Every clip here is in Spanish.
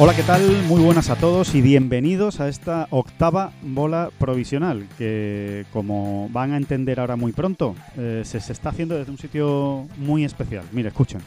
Hola, ¿qué tal? Muy buenas a todos y bienvenidos a esta octava bola provisional que, como van a entender ahora muy pronto, eh, se, se está haciendo desde un sitio muy especial. Mire, escuchen.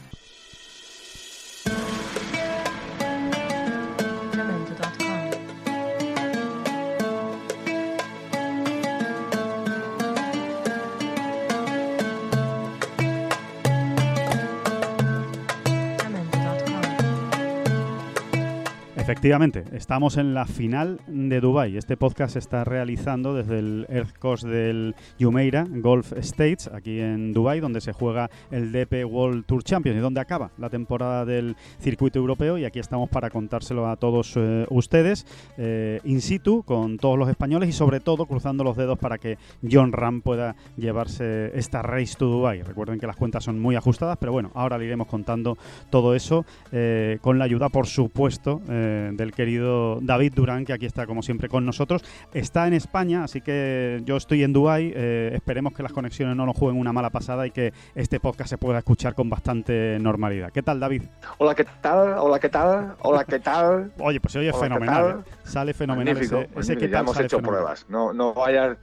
Efectivamente, estamos en la final de Dubai. Este podcast se está realizando desde el Earth Course del Jumeirah Golf States, aquí en Dubai, donde se juega el DP World Tour Champions y donde acaba la temporada del circuito europeo. Y aquí estamos para contárselo a todos eh, ustedes eh, in situ, con todos los españoles y sobre todo cruzando los dedos para que John Ram pueda llevarse esta Race to Dubai. Recuerden que las cuentas son muy ajustadas, pero bueno, ahora le iremos contando todo eso eh, con la ayuda, por supuesto, eh, del querido David Durán, que aquí está como siempre con nosotros. Está en España, así que yo estoy en Dubai. eh, esperemos que las conexiones no nos jueguen una mala pasada y que este podcast se pueda escuchar con bastante normalidad. ¿Qué tal, David? Hola, ¿qué tal? Hola, ¿qué tal? Hola, ¿qué tal? Oye, pues se oye Hola, ¿qué fenomenal. ¿eh? Sale fenomenal Magnífico, ese, ese magnífico. ¿qué ya hemos hecho fenomenal. pruebas. No, no vayas,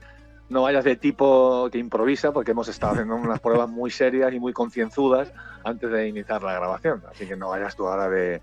no vayas de tipo que improvisa, porque hemos estado haciendo unas pruebas muy serias y muy concienzudas antes de iniciar la grabación. Así que no vayas tú ahora de,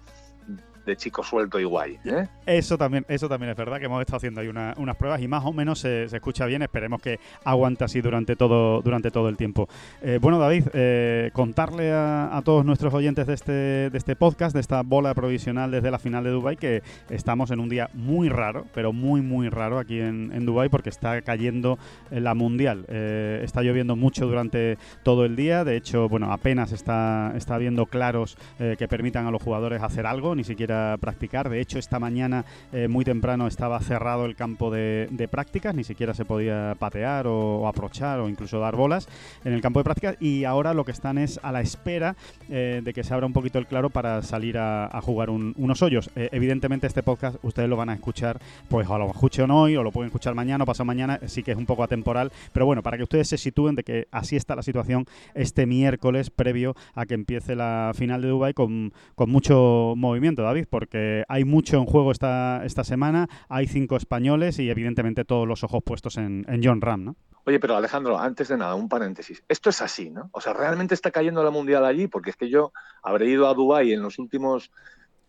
de chico suelto y guay. ¿eh? Eso también, eso también es verdad, que hemos estado haciendo ahí una- unas pruebas y más o menos se, escucha bien. Esperemos que aguante así durante todo, durante todo el tiempo. Eh, bueno, David, eh, contarle a, todos nuestros oyentes de este, de este podcast, de esta bola provisional desde la final de Dubai, que estamos en un día muy raro, pero muy, muy raro aquí en, en Dubai porque está cayendo la mundial. Eh, está lloviendo mucho durante todo el día. De hecho, bueno, apenas está, está habiendo claros que permitan a los jugadores hacer algo, ni siquiera practicar. De hecho, esta mañana eh, muy temprano estaba cerrado el campo de, prácticas, ni siquiera se podía patear o, o aprochar o incluso dar bolas en el campo de prácticas y ahora lo que están es a la espera eh, de que se abra un poquito el claro para salir a, jugar un- unos hoyos. Eh, evidentemente este podcast ustedes lo van a escuchar, pues o lo escuchen hoy o lo pueden escuchar mañana o pasado mañana, sí que es un poco atemporal, pero bueno, para que ustedes se sitúen de que así está la situación este miércoles previo a que empiece la final de Dubai con, con mucho movimiento, David, porque hay mucho en juego esta, esta semana, hay cinco españoles y evidentemente todos los ojos puestos en, en John Ram, ¿no? Oye, pero Alejandro, antes de nada, un paréntesis. Esto es así, ¿no? O sea, ¿realmente está cayendo la mundial allí? Porque es que yo habré ido a Dubái en los últimos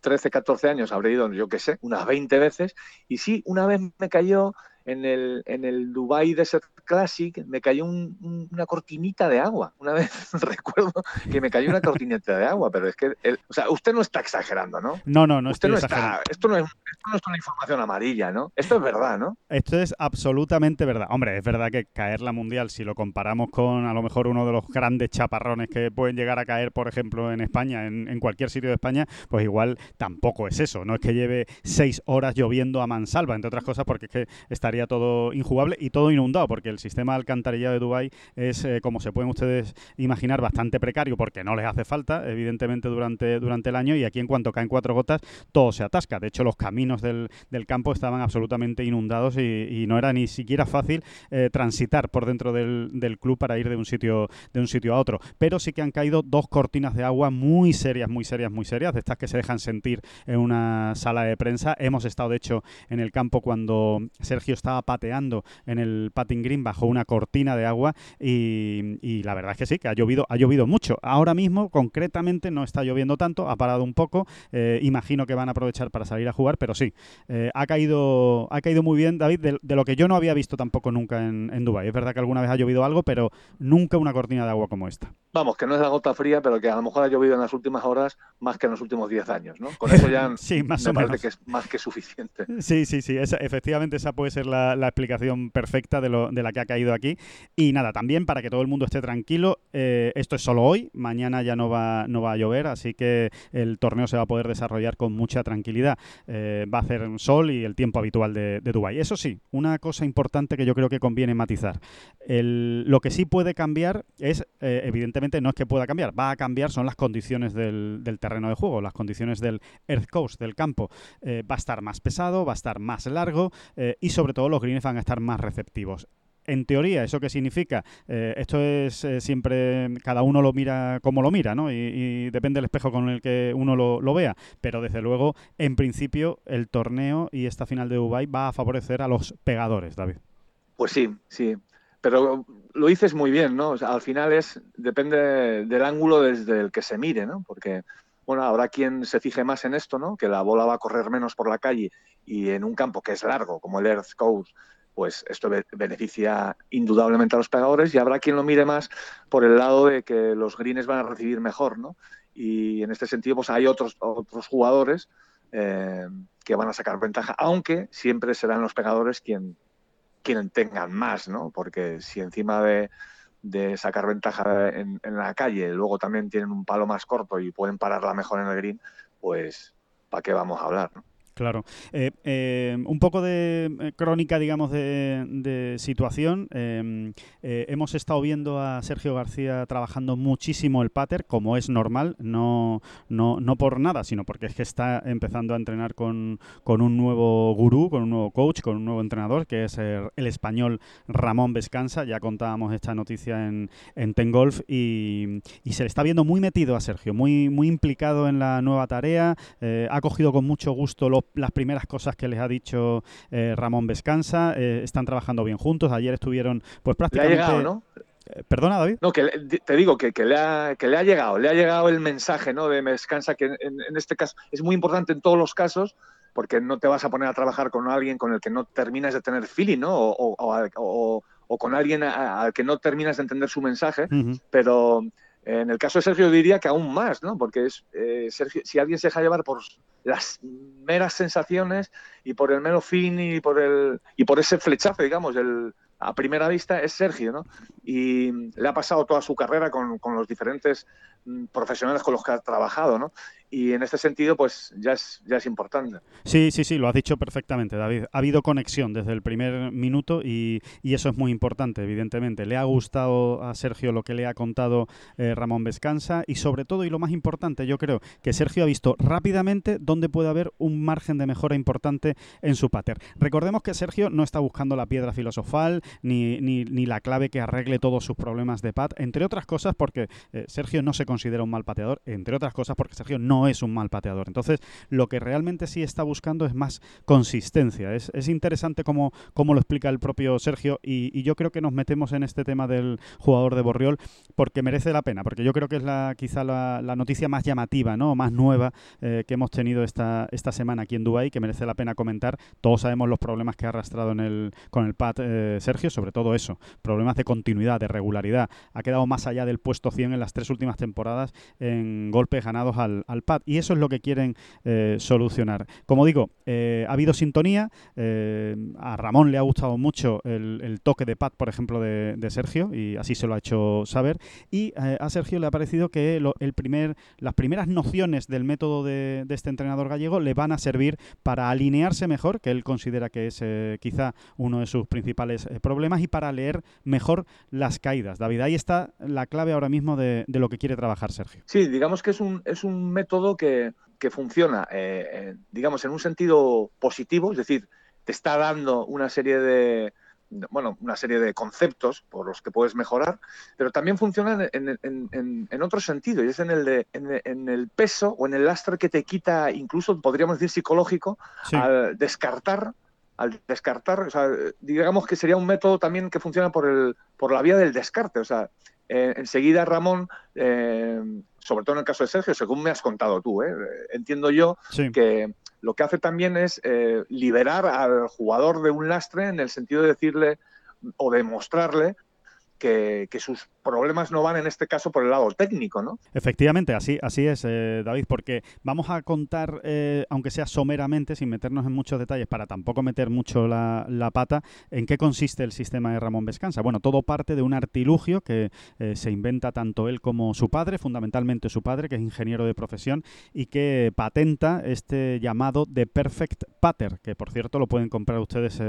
13, 14 años, habré ido, yo qué sé, unas 20 veces. Y sí, una vez me cayó en el, en el Dubai Desert Classic, me cayó un- un- una cortinita de agua. Una vez recuerdo que me cayó una cortinita de agua, pero es que, el- o sea, usted no está exagerando, ¿no? No, no, no usted estoy no exagerando. está, esto no, es, esto no es una información amarilla, ¿no? Esto es verdad, ¿no? Esto es absolutamente verdad. Hombre, es verdad que caer la mundial, si lo comparamos con a lo mejor uno de los grandes chaparrones que pueden llegar a caer, por ejemplo, en España, en, en cualquier sitio de España, pues igual tampoco es eso. No es que lleve seis horas lloviendo a mansalva, entre otras cosas, porque es que estaría todo injugable y todo inundado, porque el sistema de alcantarillado de Dubái es, eh, como se pueden ustedes imaginar, bastante precario, porque no les hace falta, evidentemente, durante, durante el año, y aquí en cuanto caen cuatro gotas, todo se atasca. De hecho, los caminos del, del campo estaban absolutamente inundados y, y no era ni siquiera fácil eh, transitar por dentro del, del club para ir de un sitio de un sitio a otro. Pero sí que han caído dos cortinas de agua muy serias, muy serias, muy serias, de estas que se dejan sentir en una sala de prensa. Hemos estado, de hecho, en el campo cuando Sergio estaba pateando en el patting green bajo una cortina de agua y, y la verdad es que sí, que ha llovido, ha llovido mucho. Ahora mismo, concretamente, no está lloviendo tanto, ha parado un poco. Eh, imagino que van a aprovechar para salir a jugar, pero sí, eh, ha caído ha caído muy bien, David, de, de lo que yo no había visto tampoco nunca en, en Dubái. Es verdad que alguna vez ha llovido algo, pero nunca una cortina de agua como esta. Vamos, que no es la gota fría, pero que a lo mejor ha llovido en las últimas horas más que en los últimos 10 años, ¿no? Con eso ya Sí, más me o parece menos. que es más que suficiente. Sí, sí, sí, esa- efectivamente esa puede ser la, explicación perfecta de, lo, de la que ha caído aquí. Y nada, también para que todo el mundo esté tranquilo, eh, esto es solo hoy, mañana ya no va, no va a llover, así que el torneo se va a poder desarrollar con mucha tranquilidad. Eh, va a hacer sol y el tiempo habitual de, de Dubái. Eso sí, una cosa importante que yo creo que conviene matizar. Lo que sí puede cambiar es, eh, evidentemente, no es que pueda cambiar, va a cambiar son las condiciones del, del terreno de juego, las condiciones del Earth Coast, del campo. Va a estar más pesado, va a estar más largo y sobre todo los greens van a estar más receptivos. En teoría, ¿eso qué significa? Eh, esto es eh, siempre, cada uno lo mira como lo mira, ¿no? Y, depende del espejo con el que uno lo, vea. Pero desde luego, en principio, el torneo y esta final de Dubai va a favorecer a los pegadores, David. Pues sí, sí. Pero lo dices muy bien, ¿no? Al final es, depende del ángulo desde el que se mire, ¿no? Porque, bueno, habrá quien se fije más en esto, ¿no? Que la bola va a correr menos por la calle y en un campo que es largo, como el Earth Coast, pues esto be- beneficia indudablemente a los pegadores y habrá quien lo mire más por el lado de que los greens van a recibir mejor, ¿no? Y en este sentido, pues hay otros, otros jugadores eh, que van a sacar ventaja, aunque siempre serán los pegadores quien, quien tengan más, ¿no? Porque si encima de, de sacar ventaja en, en la calle, luego también tienen un palo más corto y pueden pararla mejor en el green, pues ¿para qué vamos a hablar? ¿no? Claro. Eh, eh, un poco de eh, crónica, digamos, de, situación. Hemos estado viendo a Sergio García trabajando muchísimo el pater, como es normal, no, no, no por nada, sino porque es que está empezando a entrenar con, con un nuevo gurú, con un nuevo coach, con un nuevo entrenador, que es el, español Ramón Vescanza. Ya contábamos esta noticia en, en Ten Golf y, y se le está viendo muy metido a Sergio, muy, muy implicado en la nueva tarea. Ha cogido con mucho gusto los las primeras cosas que les ha dicho eh, Ramón Vescanza. Eh, están trabajando bien juntos. Ayer estuvieron, pues Le ha prácticamente. llegado, ¿no? Eh, Perdona, David. No, que te digo que, que le ha, que le ha llegado, le ha llegado el mensaje, ¿no? De me descansa, que en, en este caso es muy importante en todos los casos, porque no te vas a poner a trabajar con alguien con el que no terminas de tener feeling, ¿no? O, o- con alguien al que no terminas de entender su mensaje, pero en el caso de Sergio diría que aún más, ¿no? Porque es eh, Sergio, si alguien se deja llevar por las meras sensaciones y por el mero fin y por el y por ese flechazo, digamos, el, a primera vista es Sergio, ¿no? Y le ha pasado toda su carrera con, con los diferentes mm, profesionales con los que ha trabajado, ¿no? Y en este sentido, pues ya es, ya es importante. Sí, sí, sí, lo has dicho perfectamente, David. Ha habido conexión desde el primer minuto y, y eso es muy importante, evidentemente. Le ha gustado a Sergio lo que le ha contado eh, Ramón Vescanza y sobre todo, y lo más importante, yo creo que Sergio ha visto rápidamente dónde puede haber un margen de mejora importante en su pater. Recordemos que Sergio no está buscando la piedra filosofal ni, ni, ni la clave que arregle todos sus problemas de pat, entre otras cosas porque eh, Sergio no se considera un mal pateador, entre otras cosas porque Sergio no es un mal pateador. Entonces, lo que realmente sí está buscando es más consistencia. Es, es interesante cómo, cómo lo explica el propio Sergio y, yo creo que nos metemos en este tema del jugador de Borriol porque merece la pena, porque yo creo que es la quizá la, noticia más llamativa, ¿no? más nueva eh, que hemos tenido esta, esta semana aquí en Dubái, que merece la pena comentar. Todos sabemos los problemas que ha arrastrado en el, con el pad eh, Sergio, sobre todo eso, problemas de continuidad, de regularidad. Ha quedado más allá del puesto 100 en las tres últimas temporadas en golpes ganados al, al pad y eso es lo que quieren eh, solucionar. Como digo, eh, ha habido sintonía, eh, a Ramón le ha gustado mucho el, toque de pad, por ejemplo, de, Sergio y así se lo ha hecho saber y a Sergio le ha parecido que el primer, las primeras nociones del método de, este entrenador gallego le van a servir para alinearse mejor, que él considera que es quizá uno de sus principales problemas, y para leer mejor las caídas. David, ahí está la clave ahora mismo de, de lo que quiere trabajar Sergio. Sí, digamos que es un, es un método que, que funciona, eh, eh, digamos, en un sentido positivo, es decir, te está dando una serie de, bueno, una serie de conceptos por los que puedes mejorar, pero también funciona en, en- en- en otro sentido, y es en el, de, en, el- en el peso o en el lastre que te quita, incluso podríamos decir psicológico, Sí. al descartar, al descartar, o sea, digamos que sería un método también que funciona por, el, por la vía del descarte, o sea, eh, enseguida Ramón, eh, sobre todo en el caso de Sergio, según me has contado tú, ¿eh? entiendo yo Sí. que lo que hace también es eh, liberar al jugador de un lastre en el sentido de decirle o demostrarle que, que sus problemas no van en este caso por el lado técnico, ¿no? Efectivamente, así, así es, eh, David, porque vamos a contar, eh, aunque sea someramente, sin meternos en muchos detalles, para tampoco meter mucho la, pata, en qué consiste el sistema de Ramón Vescanza. Bueno, todo parte de un artilugio que eh, se inventa tanto él como su padre, fundamentalmente su padre, que es ingeniero de profesión, y que patenta este llamado The Perfect Patter, que por cierto lo pueden comprar ustedes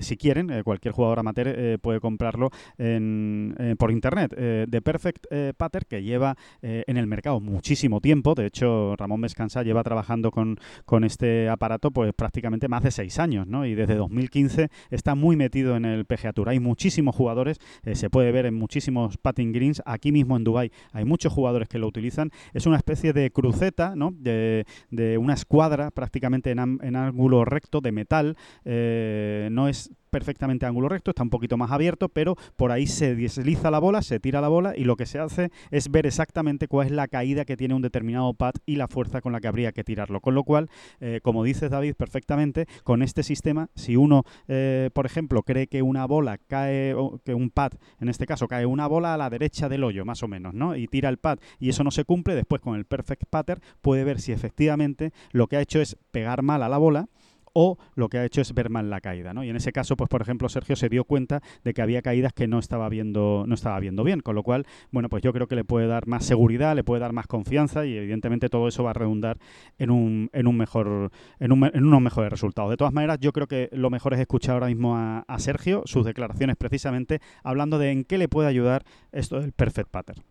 si quieren, cualquier jugador amateur puede comprarlo en, por internet. Eh, The Perfect eh, Patter, que lleva eh, en el mercado muchísimo tiempo, de hecho Ramón Vescanza lleva trabajando con, con este aparato pues prácticamente más de seis años, ¿no? Y desde 2015 está muy metido en el PGA Tour. Hay muchísimos jugadores, se puede ver en muchísimos patting greens, aquí mismo en Dubai hay muchos jugadores que lo utilizan. Es una especie de cruceta, ¿no? De, de una escuadra prácticamente en, en ángulo recto de metal. No es perfectamente ángulo recto, está un poquito más abierto, pero por ahí se desliza la bola, se tira la bola y lo que se hace es ver exactamente cuál es la caída que tiene un determinado pad y la fuerza con la que habría que tirarlo. Con lo cual, eh, como dices David perfectamente, con este sistema, si uno, eh, por ejemplo, cree que una bola cae, o que un pad, en este caso, cae una bola a la derecha del hoyo, más o menos, ¿no? Y tira el pad y eso no se cumple, después con el perfect pattern puede ver si efectivamente lo que ha hecho es pegar mal a la bola o lo que ha hecho es ver mal la caída, ¿no? Y en ese caso, pues por ejemplo, Sergio se dio cuenta de que había caídas que no estaba viendo, no estaba viendo bien, con lo cual, bueno, pues yo creo que le puede dar más seguridad, le puede dar más confianza y evidentemente todo eso va a redundar en un, en un mejor, en, unos mejores resultados. De todas maneras, yo creo que lo mejor es escuchar ahora mismo a, Sergio, sus declaraciones precisamente, hablando de en qué le puede ayudar esto del perfect pattern.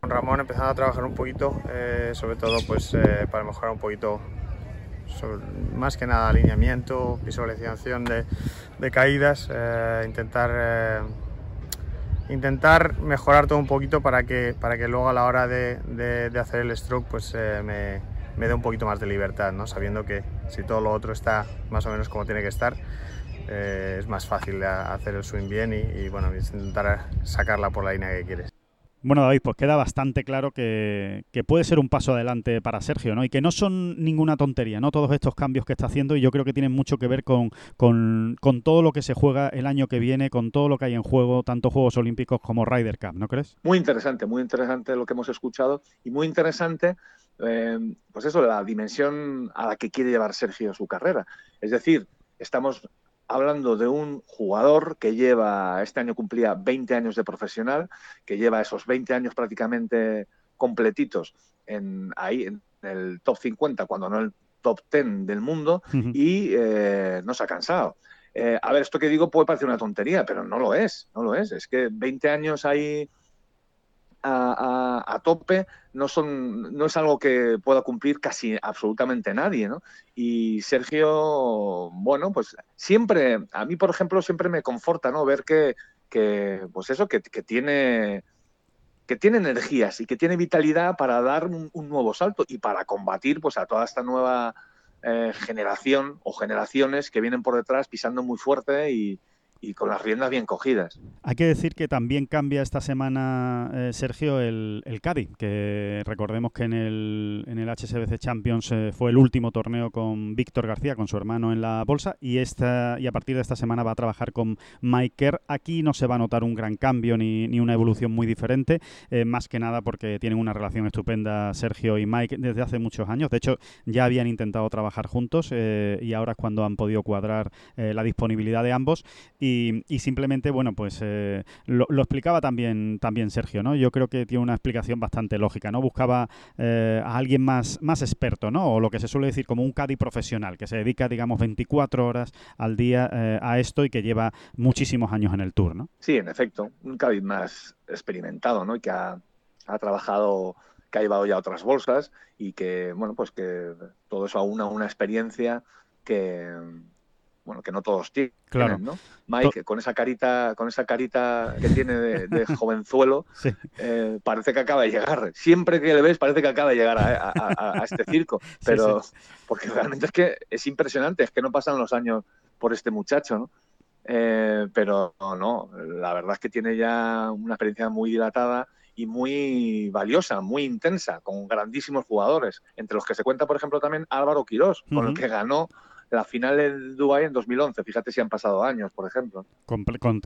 Ramón empezando a trabajar un poquito, eh, sobre todo pues eh, para mejorar un poquito, más que nada alineamiento, visualización de, caídas, eh, intentar, eh, intentar mejorar todo un poquito para que, para que luego a la hora de, hacer el stroke pues eh, me, me dé un poquito más de libertad, ¿no? sabiendo que si todo lo otro está más o menos como tiene que estar, es más fácil hacer el swing bien y, y, bueno, intentar sacarla por la línea que quieres. Bueno, David, pues queda bastante claro que, puede ser un paso adelante para Sergio, ¿no? Y que no son ninguna tontería, ¿no? Todos estos cambios que está haciendo y yo creo que tienen mucho que ver con todo lo que se juega el año que viene, con todo lo que hay en juego, tanto Juegos Olímpicos como Ryder Cup, ¿no crees? Muy interesante, muy interesante lo que hemos escuchado y muy interesante, eh, pues eso, la dimensión a la que quiere llevar Sergio su carrera. Es decir, estamos hablando de un jugador que lleva, este año cumplía 20 años de profesional, que lleva esos 20 años prácticamente completitos en, ahí en el top 50, cuando no el top 10 del mundo, y eh, no se ha cansado. Eh, a ver, esto que digo puede parecer una tontería, pero no lo es, no lo es. Es que 20 años ahí a, tope no son no es algo que pueda cumplir casi absolutamente nadie, ¿no? Y Sergio, bueno, pues siempre, a mí por ejemplo, siempre me conforta, ¿no? Ver que, que pues eso, que, que tiene que tiene energías y que tiene vitalidad para dar un, un nuevo salto y para combatir pues a toda esta nueva eh, generación o generaciones que vienen por detrás pisando muy fuerte y, y con las riendas bien cogidas. Hay que decir que también cambia esta semana, eh, Sergio, el, el Cádiz, que recordemos que en el, en el HSBC Champions eh, fue el último torneo con Víctor García, con su hermano en la bolsa, y, esta, y a partir de esta semana va a trabajar con Mike Kerr. Aquí no se va a notar un gran cambio ni, ni una evolución muy diferente, eh, más que nada porque tienen una relación estupenda Sergio y Mike desde hace muchos años. De hecho, ya habían intentado trabajar juntos y ahora es cuando han podido cuadrar la disponibilidad de ambos. Y, y simplemente, bueno, pues eh, lo, explicaba también, también Sergio, ¿no? Yo creo que tiene una explicación bastante lógica, ¿no? Buscaba eh, a alguien más, más experto, ¿no? O lo que se suele decir como un caddy profesional, que se dedica, digamos, 24 horas al día eh, a esto y que lleva muchísimos años en el tour, ¿no? Sí, en efecto, un Cádiz más experimentado, ¿no? Y que ha, ha trabajado, que ha llevado ya otras bolsas y que, bueno, pues que todo eso aúna una experiencia que, bueno, que no todos tienen, Claro. ¿no? Mike, con esa carita, con esa carita que tiene de, de jovenzuelo, Sí. eh, parece que acaba de llegar. Siempre que le ves, parece que acaba de llegar a, a- a- a este circo. Pero, sí. porque realmente es que es impresionante, es que no pasan los años por este muchacho, ¿no? Eh, pero no, no, la verdad es que tiene ya una experiencia muy dilatada y muy valiosa, muy intensa, con grandísimos jugadores, entre los que se cuenta, por ejemplo, también Álvaro Quirós, con el que ganó la final en Dubái en 2011. Fíjate si han pasado años, por ejemplo.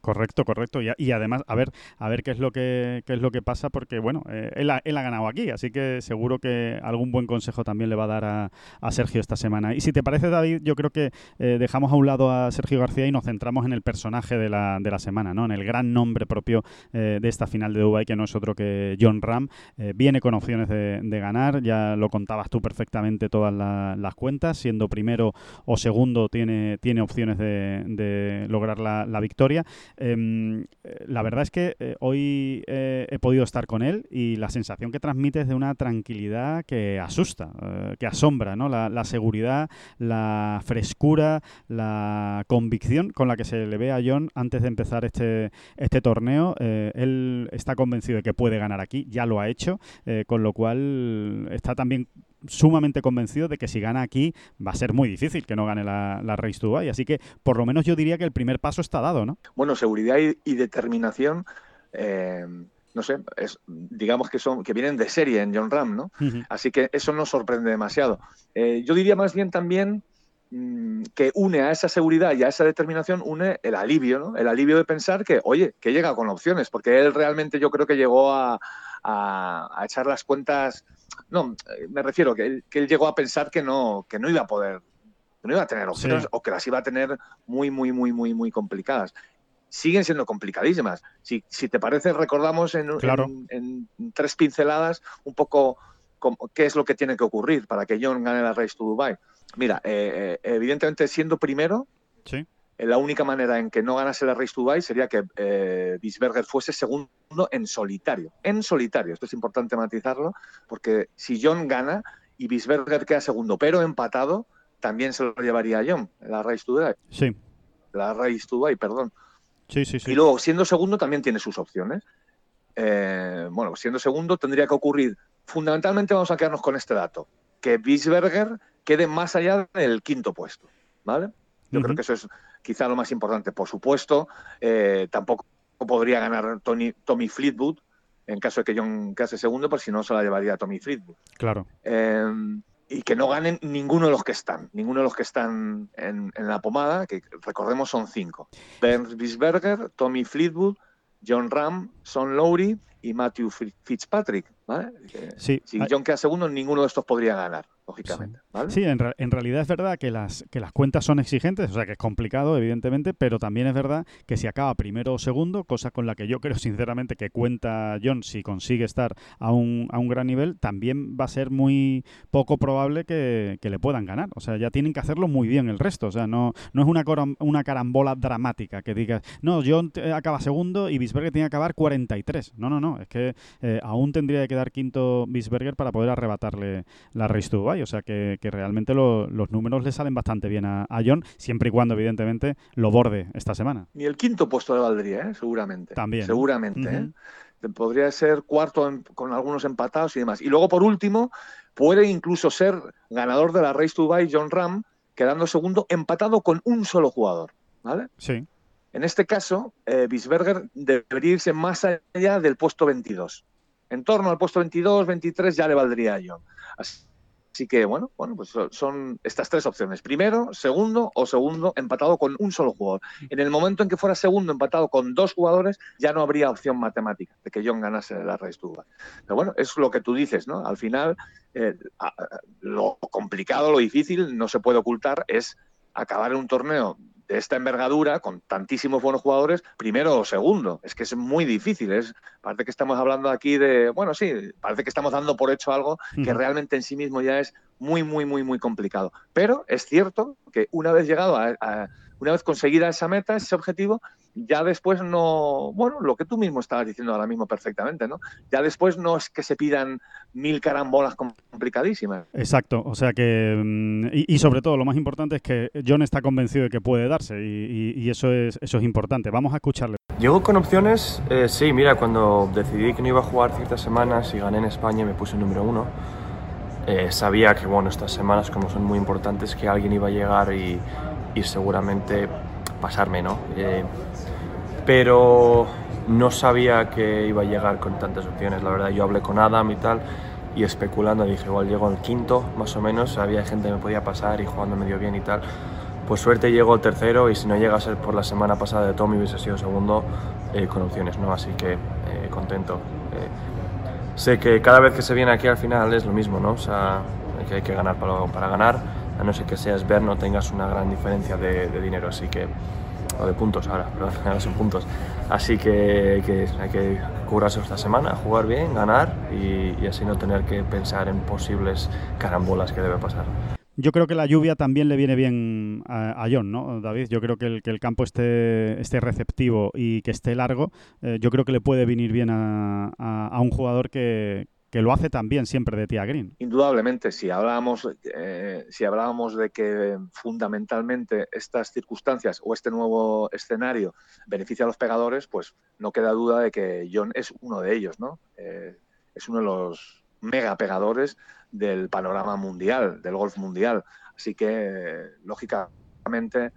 Correcto, correcto. Y, y además, a ver, a ver qué es lo que qué es lo que pasa, porque bueno, eh, él, ha, ganado aquí, así que seguro que algún buen consejo también le va a dar a, Sergio esta semana. Y si te parece, David, yo creo que eh, dejamos a un lado a Sergio García y nos centramos en el personaje de la, de la semana, ¿no? En el gran nombre propio eh, de esta final de Dubai, que no es otro que John Ram. Viene con opciones de, de ganar, ya lo contabas tú perfectamente todas la- las cuentas, siendo primero segundo tiene, tiene opciones de, de lograr la, victoria. Em, la verdad es que eh, hoy eh, he podido estar con él y la sensación que transmite es de una tranquilidad que asusta, eh, que asombra, ¿no? La, la seguridad, la frescura, la convicción con la que se le ve a John antes de empezar este, este torneo. Él está convencido de que puede ganar aquí, ya lo ha hecho, con lo cual está también sumamente convencido de que si gana aquí va a ser muy difícil que no gane la, la Race to Dubai. Así que por lo menos yo diría que el primer paso está dado, ¿no? Bueno, seguridad y, y determinación, eh, no sé, es, digamos que son que vienen de serie en John Ram, ¿no? Así que eso no sorprende demasiado. Eh, yo diría más bien también mm, que une a esa seguridad y a esa determinación, une el alivio, ¿no? El alivio de pensar que, oye, que llega con opciones, porque él realmente yo creo que llegó a, a- a echar las cuentas. No, eh, me refiero que él, que él llegó a pensar que no, que no iba a poder, que no iba a tener opciones Sí. o que las iba a tener muy, muy, muy, muy, muy complicadas. Siguen siendo complicadísimas. Si, si te parece, recordamos en, Claro. en- en tres pinceladas un poco cómo- qué es lo que tiene que ocurrir para que John gane la Race to Dubai. Mira, eh, eh, evidentemente siendo primero, Sí. Eh, la única manera en que no ganase la Race to Dubai sería que eh, Bisberger fuese segundo en solitario. En solitario, esto es importante matizarlo, porque si John gana y Bisberger queda segundo, pero empatado, también se lo llevaría a John, la Race to Dubai. Sí, La Race to Dubai, perdón. sí, sí. sí. Y luego, siendo segundo, también tiene sus opciones. Eh, bueno, siendo segundo, tendría que ocurrir. Fundamentalmente, vamos a quedarnos con este dato: que Bisberger quede más allá del quinto puesto. ¿Vale? Yo creo que eso es quizá lo más importante. Por supuesto, eh, tampoco podría ganar Tony, Tommy Fleetwood en caso de que John quedase segundo, por si no se la llevaría Tommy Fleetwood. Claro. Eh, y que no ganen ninguno de los que están, ninguno de los que están en, en la pomada, que recordemos son cinco. Bernd Bisberger, Tommy Fleetwood, John Ram, Son Lowry y Matthew Fi- Fitzpatrick. Sí. Si John queda segundo, ninguno de estos podría ganar, lógicamente. ¿vale? Sí, en, re- en realidad es verdad que las, que las cuentas son exigentes, o sea que es complicado, evidentemente, pero también es verdad que si acaba primero o segundo, cosa con la que yo creo sinceramente que cuenta John si consigue estar a un, a un gran nivel, también va a ser muy poco probable que, que le puedan ganar. O sea, ya tienen que hacerlo muy bien el resto. O sea, no, no es una, una carambola dramática que digas, no, John acaba segundo y Bisberger tiene que acabar 43. No, no, no, es que eh, aún tendría que quedar quinto Bisberger para poder arrebatarle la Race to Dubai. O sea que, que realmente lo- los números le salen bastante bien a, a John, siempre y cuando, evidentemente, lo borde esta semana. Ni el quinto puesto le valdría, ¿eh? seguramente. También. Seguramente. ¿eh? Podría ser cuarto en- con algunos empatados y demás. Y luego, por último, puede incluso ser ganador de la Race to Dubai John Ram, quedando segundo empatado con un solo jugador. ¿Vale? Sí, En este caso, eh, Bisberger debería irse más allá del puesto 22. En torno al puesto 22, 23 ya le valdría a John. Así, que, bueno, bueno, pues son- estas tres opciones. Primero, segundo o segundo empatado con un solo jugador. En el momento en que fuera segundo empatado con dos jugadores, ya no habría opción matemática de que John ganase la Race Dubai. Pero bueno, es lo que tú dices, ¿no? Al final, eh, lo complicado, lo difícil, no se puede ocultar, es acabar en un torneo de esta envergadura, con tantísimos buenos jugadores, primero o segundo. Es que es muy difícil. Es, parece que estamos hablando aquí de, bueno, sí, parece que estamos dando por hecho algo que realmente en sí mismo ya es muy, muy, muy, muy complicado. Pero es cierto que una vez llegado a, a- una vez conseguida esa meta, ese objetivo, ya después no, bueno, lo que tú mismo estabas diciendo ahora mismo perfectamente, ¿no? Ya después no es que se pidan mil carambolas complicadísimas. Exacto, o sea que, mm, y, y sobre todo lo más importante es que John está convencido de que puede darse y, y- y eso, es, eso es importante. Vamos a escucharle. Llegó con opciones, eh, sí, mira, cuando decidí que no iba a jugar ciertas semanas y gané en España y me puse número uno, eh, sabía que, bueno, estas semanas como son muy importantes, que alguien iba a llegar y, y seguramente pasarme, ¿no? Eh, pero no sabía que iba a llegar con tantas opciones, la verdad, yo hablé con Adam y tal, y especulando dije, igual llego al quinto, más o menos, había gente que me podía pasar y jugando medio bien y tal. Por suerte llego al tercero y si no llega a ser por la semana pasada de Tommy hubiese sido segundo eh, con opciones, ¿no? Así que eh, contento. Sé que cada vez que se viene aquí al final es lo mismo, ¿no? O sea, que hay que ganar para ganar, a no ser que seas ver, no tengas una gran diferencia de, de dinero, así que o de puntos ahora, perdón, ahora son puntos. Así que, que hay que curarse esta semana, jugar bien, ganar y, y así no tener que pensar en posibles carambolas que debe pasar. Yo creo que la lluvia también le viene bien a, a John, ¿no, David? Yo creo que el, que el campo esté, esté receptivo y que esté largo, eh, yo creo que le puede venir bien a, a, a un jugador que, que lo hace también siempre de Tía Green. Indudablemente, si hablábamos, eh, si hablábamos de que fundamentalmente estas circunstancias o este nuevo escenario beneficia a los pegadores, pues no queda duda de que John es uno de ellos, ¿no? Eh, es uno de los mega pegadores del panorama mundial, del golf mundial. Así que, lógicamente,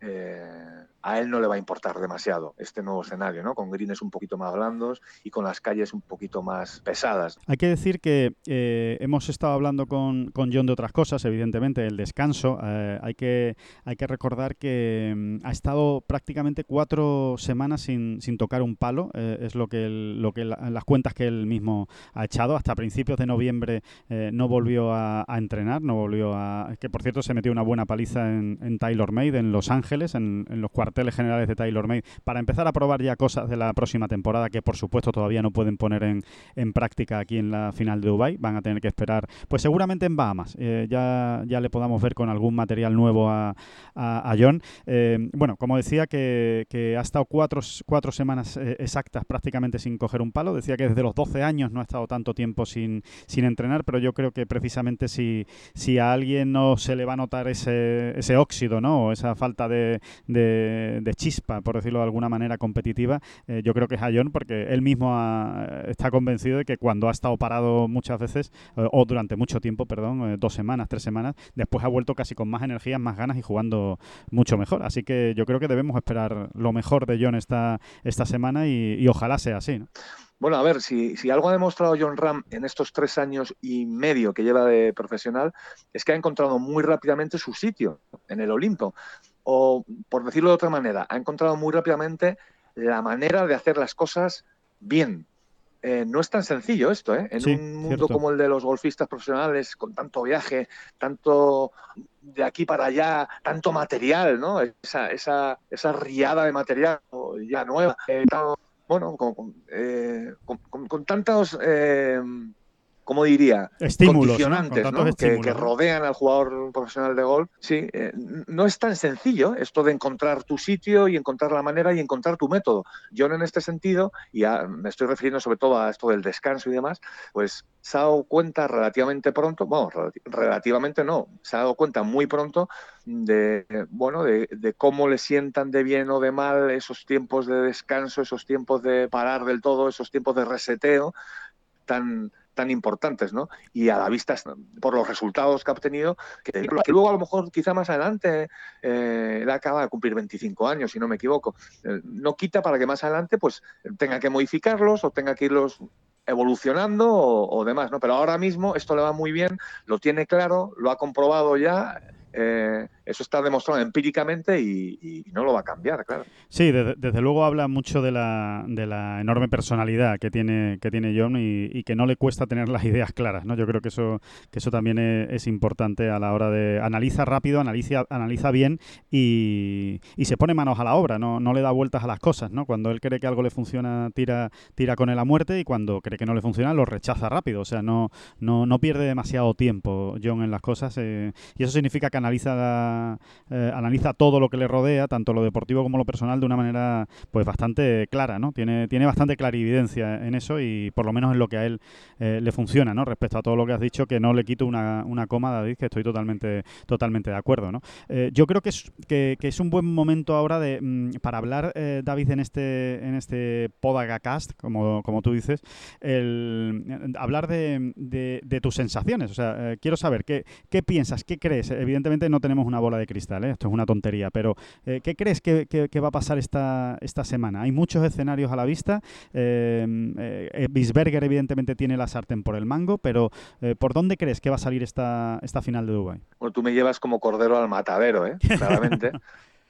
eh, a él no le va a importar demasiado este nuevo escenario, ¿no? Con greens un poquito más blandos y con las calles un poquito más pesadas. Hay que decir que eh, hemos estado hablando con, con, John de otras cosas, evidentemente, el descanso. Eh, hay, que, hay que recordar que um, ha estado prácticamente cuatro semanas sin, sin tocar un palo, eh, es lo que, lo que la, las cuentas que él mismo ha echado. Hasta principios de noviembre no volvió a, entrenar, no volvió a... que por cierto se metió una buena paliza en, en Taylor Made, en Los Ángeles, en, en los cuartos cuarteles generales de Taylor Made para empezar a probar ya cosas de la próxima temporada que por supuesto todavía no pueden poner en, en práctica aquí en la final de Dubai. Van a tener que esperar pues seguramente en Bahamas. Eh, ya, ya le podamos ver con algún material nuevo a, a, a John. Eh, bueno como decía que, ha estado cuatro, cuatro semanas eh, exactas prácticamente sin coger un palo decía que desde los 12 años no ha estado tanto tiempo sin, sin entrenar pero yo creo que precisamente si, si a alguien no se le va a notar ese, ese óxido ¿no? o esa falta de de, chispa, por decirlo de alguna manera, competitiva, eh, yo creo que es a John, porque él mismo ha, está convencido de que cuando ha estado parado muchas veces, eh, o durante mucho tiempo, perdón, eh, dos semanas, tres semanas, después ha vuelto casi con más energías, más ganas y jugando mucho mejor. Así que yo creo que debemos esperar lo mejor de John esta, esta semana y, ojalá sea así. ¿no? Bueno, a ver, si, si, algo ha demostrado John Ram en estos tres años y medio que lleva de profesional, es que ha encontrado muy rápidamente su sitio en el Olimpo. O, por decirlo de otra manera, ha encontrado muy rápidamente la manera de hacer las cosas bien. Eh, no es tan sencillo esto, ¿eh? En sí, un mundo cierto. como el de los golfistas profesionales, con tanto viaje, tanto de aquí para allá, tanto material, ¿no? Esa, esa, esa riada de material ya nueva. Eh, bueno, con, eh, con, con, con tantos, eh, ¿cómo diría? Estímulos, condicionantes ¿no? ¿no? Estímulos, que, que, rodean al jugador profesional de golf. Sí, eh, no es tan sencillo esto de encontrar tu sitio y encontrar la manera y encontrar tu método. Yo en este sentido, y a, me estoy refiriendo sobre todo a esto del descanso y demás, pues se ha dado cuenta relativamente pronto, bueno, relativamente no, se ha dado cuenta muy pronto de, bueno, de, de, cómo le sientan de bien o de mal esos tiempos de descanso, esos tiempos de parar del todo, esos tiempos de reseteo tan, tan importantes, ¿no? Y a la vista, por los resultados que ha obtenido, que, luego a lo mejor quizá más adelante, eh, acaba de cumplir 25 años, si no me equivoco, eh, no quita para que más adelante pues tenga que modificarlos o tenga que irlos evolucionando o, o, demás, ¿no? Pero ahora mismo esto le va muy bien, lo tiene claro, lo ha comprobado ya, eh, eso está demostrado empíricamente y, no lo va a cambiar, claro. Sí, desde, luego habla mucho de la, de la, enorme personalidad que tiene, que tiene John y, que no le cuesta tener las ideas claras, ¿no? Yo creo que eso, que eso también es, importante a la hora de analiza rápido, analiza, analiza bien y, se pone manos a la obra, no, no le da vueltas a las cosas, ¿no? Cuando él cree que algo le funciona, tira, tira con él a muerte y cuando cree que no le funciona, lo rechaza rápido. O sea, no, no, no pierde demasiado tiempo John en las cosas eh, y eso significa que la, eh, analiza todo lo que le rodea, tanto lo deportivo como lo personal, de una manera pues bastante clara, ¿no? Tiene, tiene bastante clarividencia en eso y por lo menos en lo que a él eh, le funciona, ¿no? Respecto a todo lo que has dicho, que no le quito una, una coma, David, que estoy totalmente, totalmente de acuerdo, ¿no? Eh, yo creo que es, que, es un buen momento ahora de, mm, para hablar, David, en este, en este Podagacast, como, como tú dices, el, hablar de, de, de tus sensaciones. O sea, quiero saber, ¿qué, ¿qué piensas, qué crees? Evidentemente evidentemente no tenemos una bola de cristal, ¿eh? esto es una tontería, pero eh, ¿qué crees que, que- que va a pasar esta, esta semana? Hay muchos escenarios a la vista. Eh, eh, Bisberger, evidentemente, tiene la sartén por el mango, pero ¿por dónde crees que va a salir esta, esta final de Dubái? Bueno, tú me llevas como cordero al matadero, ¿eh? Claramente.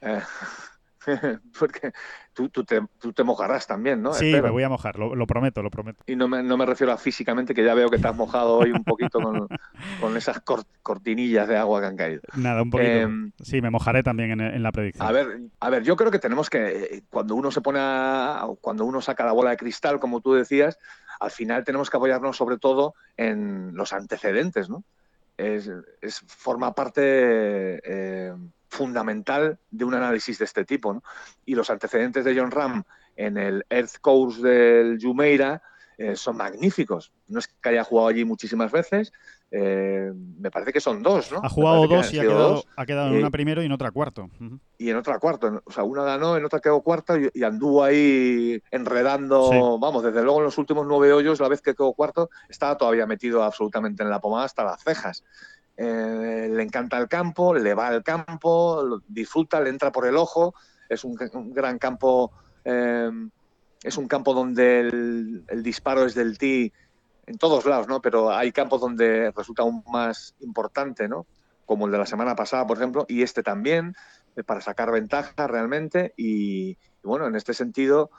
Porque tú, tú te, tú te mojarás también, ¿no? sí, Espero. me voy a mojar, lo, lo prometo, lo prometo. Y no me, no me refiero a físicamente, que ya veo que te has mojado hoy un poquito con, con esas cor- cortinillas de agua que han caído. Nada, un poquito. Em, sí, me mojaré también en, en la predicción. A ver, a ver, yo creo que tenemos que, cuando uno se pone a, cuando uno saca la bola de cristal, como tú decías, al final tenemos que apoyarnos sobre todo en los antecedentes, ¿no? Es, es- forma parte eh, fundamental de un análisis de este tipo, ¿no? Y los antecedentes de John Ram en el Earth Course del Jumeirah eh, son magníficos. No es que haya jugado allí muchísimas veces, eh, me parece que son dos, ¿no? ha jugado dos y ha quedado, dos ha quedado en Eh, una primero y en otra cuarto. Y en otra cuarto. O sea, una ganó, en otra quedó cuarta y, y anduvo ahí enredando, Sí. vamos, desde luego en los últimos nueve hoyos, la vez que quedó cuarto, estaba todavía metido absolutamente en la pomada hasta las cejas. Eh, le encanta el campo, le va al campo, lo disfruta, le entra por el ojo, es un, gran campo, eh, es un campo donde el, disparo es del tee en todos lados, ¿no? Pero hay campos donde resulta aún más importante, ¿no? Como el de la semana pasada, por ejemplo, y este también, eh, para sacar ventaja realmente. Y, bueno, en este sentido,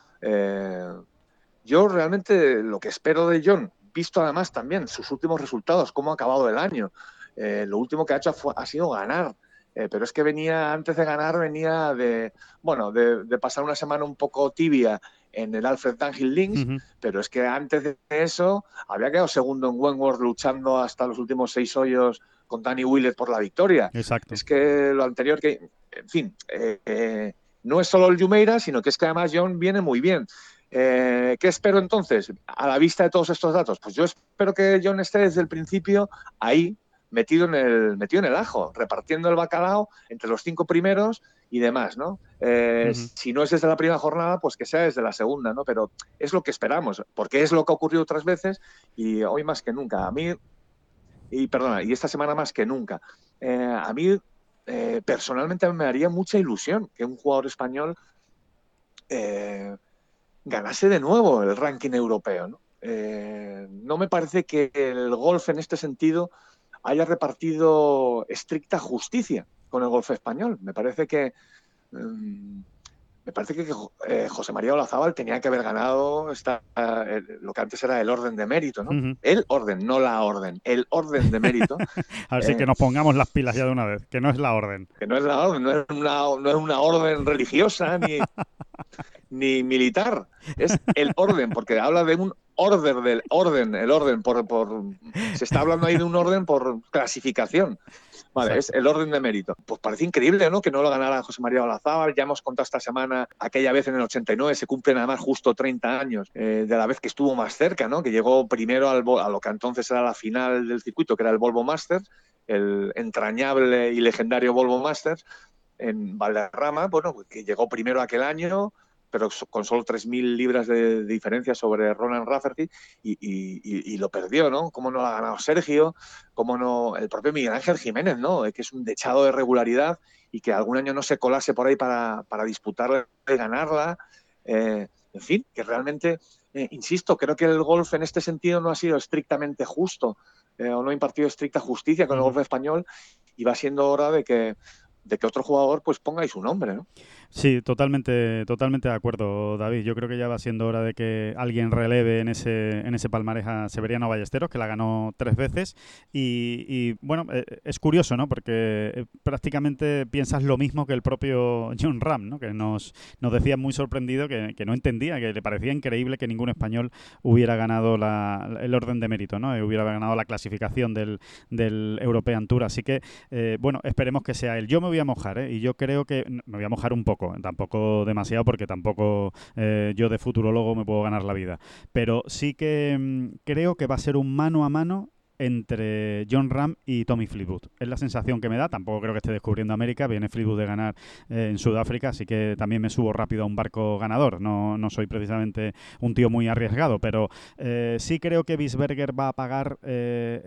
yo realmente lo que espero de John, visto además también sus últimos resultados, cómo ha acabado el año, eh, lo último que ha hecho ha sido ganar. Eh, pero es que venía, antes de ganar, venía de, bueno, de, de pasar una semana un poco tibia en el Alfred Dunhill Links, pero es que antes de eso había quedado segundo en Wentworth luchando hasta los últimos seis hoyos con Danny Willett por la victoria. Exacto. Es que lo anterior que, en fin, eh, eh, no es solo el Jumeirah, sino que es que además John viene muy bien. Eh, ¿Qué espero entonces? A la vista de todos estos datos, pues yo espero que John esté desde el principio ahí, metido en el, metido en el ajo, repartiendo el bacalao entre los cinco primeros y demás, ¿no? Eh. Si no es desde la primera jornada, pues que sea desde la segunda, ¿no? Pero es lo que esperamos, porque es lo que ha ocurrido otras veces y hoy más que nunca. A mí, y perdona, y esta semana más que nunca. Eh, a mí eh, personalmente me haría mucha ilusión que un jugador español ganase de nuevo el ranking europeo. ¿no? No me parece que el golf en este sentido haya repartido estricta justicia con el golf español. Me parece que mm, me parece que eh, José María Olazábal tenía que haber ganado esta, eh, lo que antes era el orden de mérito, ¿no? El orden, no la orden, el orden de mérito, Así eh, que nos pongamos las pilas ya de una vez, que no es la orden. que no es la orden, no es una, no es una orden religiosa ni, ni militar, es el orden, porque habla de un order del orden, el orden, por, por se está hablando ahí de un orden por clasificación. Vale, es el orden de mérito. Pues parece increíble, ¿no? Que no lo ganara José María Olazábal. Ya hemos contado esta semana, aquella vez en el 89, se cumplen además justo 30 años eh, de la vez que estuvo más cerca, ¿no? Que llegó primero al, a lo que entonces era la final del circuito, que era el Volvo Masters, el entrañable y legendario Volvo Masters en Valderrama, bueno, pues que llegó primero aquel año, pero con solo 3.000 libras de, diferencia sobre Roland Rafferty y, y- y- lo perdió, ¿no? ¿Cómo no lo ha ganado Sergio? ¿Cómo no? El propio Miguel Ángel Jiménez, ¿no? Eh, Que es un dechado de regularidad y que algún año no se colase por ahí para, para disputarla y ganarla. Eh, en fin, que realmente, eh, insisto, creo que el golf en este sentido no ha sido estrictamente justo eh, o no ha impartido estricta justicia con el golf español y va siendo hora de que de que otro jugador pues ponga ahí su nombre, ¿no? Sí, totalmente, totalmente de acuerdo, David. Yo creo que ya va siendo hora de que alguien releve en ese, en ese palmarés a Severiano Ballesteros, que la ganó tres veces. Y, y, bueno, eh, es curioso, ¿no? Porque eh, prácticamente piensas lo mismo que el propio John Ram, ¿no? Que nos, nos decía muy sorprendido que, no entendía, que le parecía increíble que ningún español hubiera ganado la- el orden de mérito, ¿no? Y hubiera ganado la clasificación del, del European Tour. Así que, eh, bueno, esperemos que sea él. Yo me voy a mojar, ¿eh? Y yo creo que me voy a mojar un poco, tampoco demasiado, porque tampoco eh, yo de futurólogo me puedo ganar la vida. Pero sí que mm, creo que va a ser un mano a mano entre John Ram y Tommy Fleetwood. Es la sensación que me da, tampoco creo que esté descubriendo América, viene Fleetwood de ganar eh, en Sudáfrica, así que también me subo rápido a un barco ganador, no, no soy precisamente un tío muy arriesgado, pero eh, sí creo que Bisberger va a pagar eh,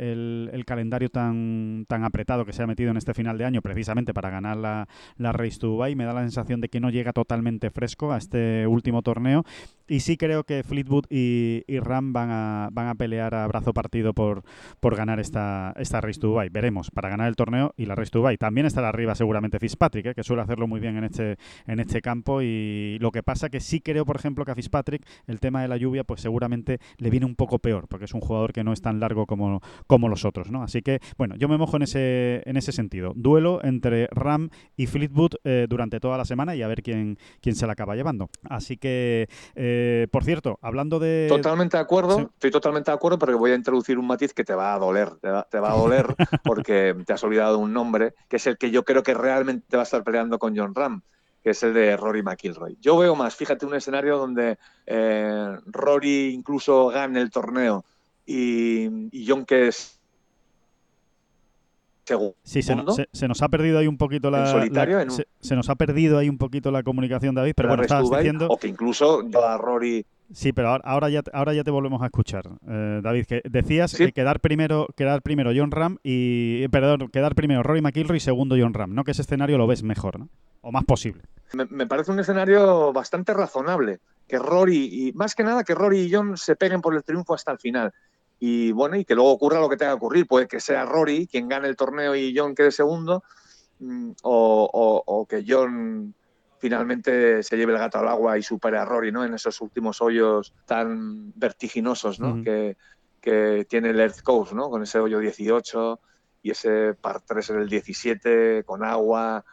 el, calendario tan, tan apretado que se ha metido en este final de año precisamente para ganar la, la Race to Dubai. Me da la sensación de que no llega totalmente fresco a este último torneo y sí creo que Fleetwood y, y Ram van a, van a pelear a brazo partido por, por ganar esta, esta Race to Dubai. Veremos, para ganar el torneo y la Race to Dubai. También estará arriba seguramente Fitzpatrick, ¿eh? que suele hacerlo muy bien en este, en este campo y lo que pasa que sí creo, por ejemplo, que a Fitzpatrick el tema de la lluvia pues seguramente le viene un poco peor, porque es un jugador que no es tan largo como, como los otros, ¿no? Así que, bueno, yo me mojo en ese, en ese sentido. Duelo entre Ram y Fleetwood eh, durante toda la semana y a ver quién, quién se la acaba llevando. Así que, eh, por cierto, hablando de... Totalmente de acuerdo, Sí. estoy totalmente de acuerdo, pero voy a introducir un matiz que te va a doler, te va, te va a doler porque te has olvidado un nombre, que es el que yo creo que realmente va a estar peleando con John Ram, que es el de Rory McIlroy. Yo veo más, fíjate, un escenario donde eh, Rory incluso gane el torneo y, y John que es segundo. Sí, se, no- se- se nos ha perdido ahí un poquito la, En solitario, la- en un- se, se nos ha perdido ahí un poquito la comunicación, David, pero bueno, estabas diciendo... o que incluso a Rory Sí, pero ahora, ahora ya, ahora ya te volvemos a escuchar, eh, David, que decías Sí. eh, quedar primero quedar primero John Ram y, eh, perdón, quedar primero Rory McIlroy y segundo John Ram, ¿no? Que ese escenario lo ves mejor, ¿no? O más posible. me, me parece un escenario bastante razonable. Que Rory, y más que nada que Rory y John se peguen por el triunfo hasta el final. Y bueno, y que luego ocurra lo que tenga que ocurrir. Puede que sea Rory quien gane el torneo y John quede segundo, mm, o, o- o que John finalmente se lleve el gato al agua y supere a Rory, ¿no? En esos últimos hoyos tan vertiginosos, ¿no? Que, que tiene el Earth Coast, ¿no? Con ese hoyo 18 y ese par 3 en el 17, con agua,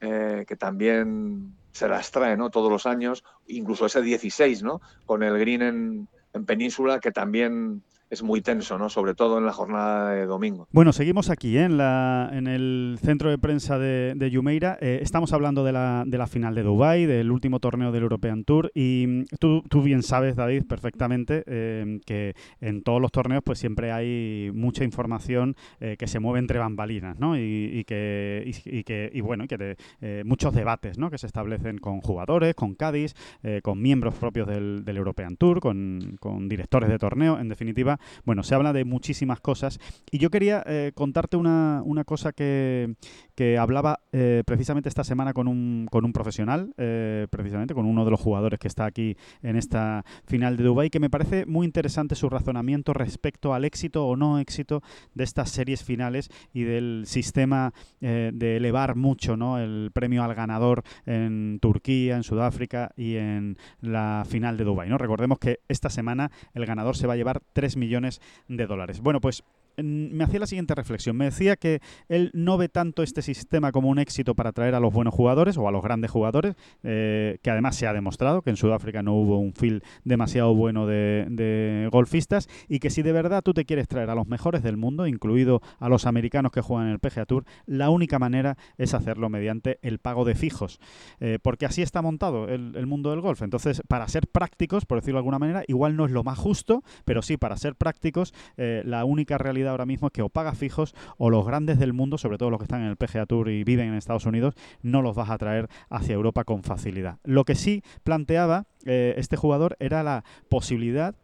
eh, que también se las trae ¿no? todos los años, incluso ese 16, ¿no? con el green en, en península, que también es muy tenso, ¿no? sobre todo en la jornada de domingo. Bueno, seguimos aquí ¿eh? en, la, en el centro de prensa de, de Jumeirah. Eh, estamos hablando de la, de la final de Dubai, del último torneo del European Tour. Y mm, tú, tú bien sabes, David, perfectamente eh, que en todos los torneos pues siempre hay mucha información que se mueve entre bambalinas, ¿no? Y, y que, y, que y bueno, que muchos debates, ¿no? Que se establecen con jugadores, con Cádiz, con miembros propios del, del European Tour, con, con directores de torneo, en definitiva. Bueno, se habla de muchísimas cosas. Y yo quería eh, contarte una, una cosa que, que hablaba eh, precisamente esta semana con un, con un profesional, eh, precisamente con uno de los jugadores que está aquí en esta final de Dubai, que me parece muy interesante su razonamiento respecto al éxito o no éxito de estas series finales y del sistema eh, de elevar mucho ¿no? el premio al ganador en Turquía, en Sudáfrica y en la final de Dubai. ¿no? Recordemos que esta semana el ganador se va a llevar 3 millones de dólares. Bueno, pues me hacía la siguiente reflexión. Me decía que él no ve tanto este sistema como un éxito para atraer a los buenos jugadores o a los grandes jugadores, eh, que además se ha demostrado que en Sudáfrica no hubo un field demasiado bueno de, golfistas y que si de verdad tú te quieres traer a los mejores del mundo, incluido a los americanos que juegan en el PGA Tour, la única manera es hacerlo mediante el pago de fijos, eh, porque así está montado el, el mundo del golf. Entonces, para ser prácticos, por decirlo de alguna manera, igual no es lo más justo, pero sí para ser prácticos, eh, la única realidad ahora mismo es que o pagas fijos o los grandes del mundo, sobre todo los que están en el PGA Tour y viven en Estados Unidos, no los vas a traer hacia Europa con facilidad. Lo que sí planteaba eh, este jugador era la posibilidad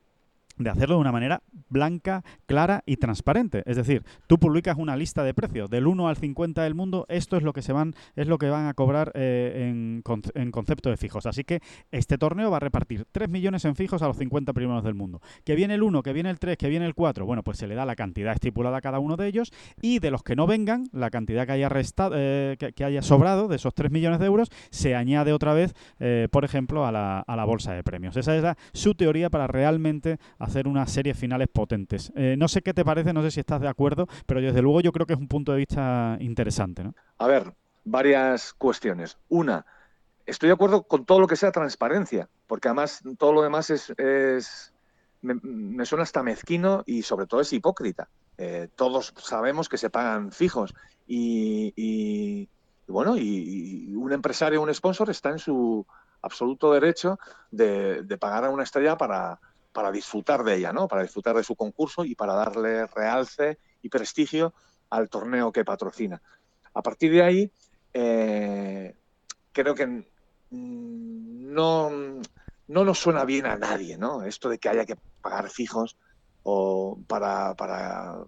de hacerlo de una manera blanca, clara y transparente. Es decir, tú publicas una lista de precios del 1 al 50 del mundo, esto es lo que se van, es lo que van a cobrar eh, en, en concepto de fijos. Así que este torneo va a repartir 3 millones en fijos a los 50 primeros del mundo. Que viene el 1, que viene el 3, que viene el 4, bueno, pues se le da la cantidad estipulada a cada uno de ellos y de los que no vengan, la cantidad que haya restado, eh, que, haya sobrado de esos 3 millones de euros, se añade otra vez, eh, por ejemplo, a la, a la bolsa de premios. Esa es su teoría para realmente hacer unas series finales potentes. Eh, no sé qué te parece, no sé si estás de acuerdo, pero desde luego yo creo que es un punto de vista interesante. ¿no? A ver, varias cuestiones. Una, estoy de acuerdo con todo lo que sea transparencia, porque además todo lo demás es, es- me, me suena hasta mezquino y sobre todo es hipócrita. Eh, todos sabemos que se pagan fijos y, y- y bueno, y, y un empresario, un sponsor está en su absoluto derecho de, de pagar a una estrella para, para disfrutar de ella, ¿no? Para disfrutar de su concurso y para darle realce y prestigio al torneo que patrocina. A partir de ahí, eh, creo que mm, no, no nos suena bien a nadie, ¿no? Esto de que haya que pagar fijos o para, para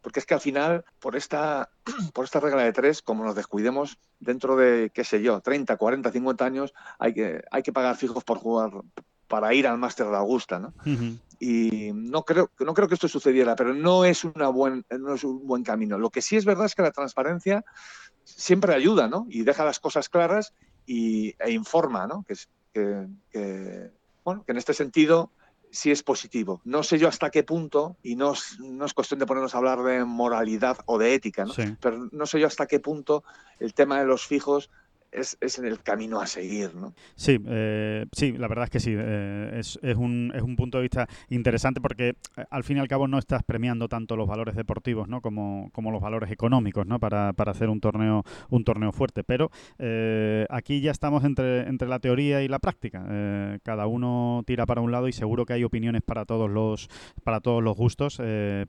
porque es que al final, por esta, por esta regla de tres, como nos descuidemos, dentro de, qué sé yo, 30, 40, 50 años, hay que, hay que pagar fijos por jugar, para ir al Máster de Augusta, ¿no? Y no creo, no creo que esto sucediera, pero no es, una buen, no es un buen camino. Lo que sí es verdad es que la transparencia siempre ayuda, ¿no? Y deja las cosas claras y, e informa, ¿no? Que, es- que- que, bueno, que en este sentido sí es positivo. No sé yo hasta qué punto, y no es, no es cuestión de ponernos a hablar de moralidad o de ética, ¿no? Sí. pero no sé yo hasta qué punto el tema de los fijos es, es en el camino a seguir, ¿no? Sí, eh, sí, la verdad es que sí. eh, es, es un, es un punto de vista interesante porque eh, al fin y al cabo no estás premiando tanto los valores deportivos ¿no? como, como los valores económicos ¿no? para, para hacer un torneo, un torneo fuerte. Pero eh, aquí ya estamos entre, entre la teoría y la práctica. Cada uno tira para un lado y seguro que hay opiniones para todos los, para todos los gustos.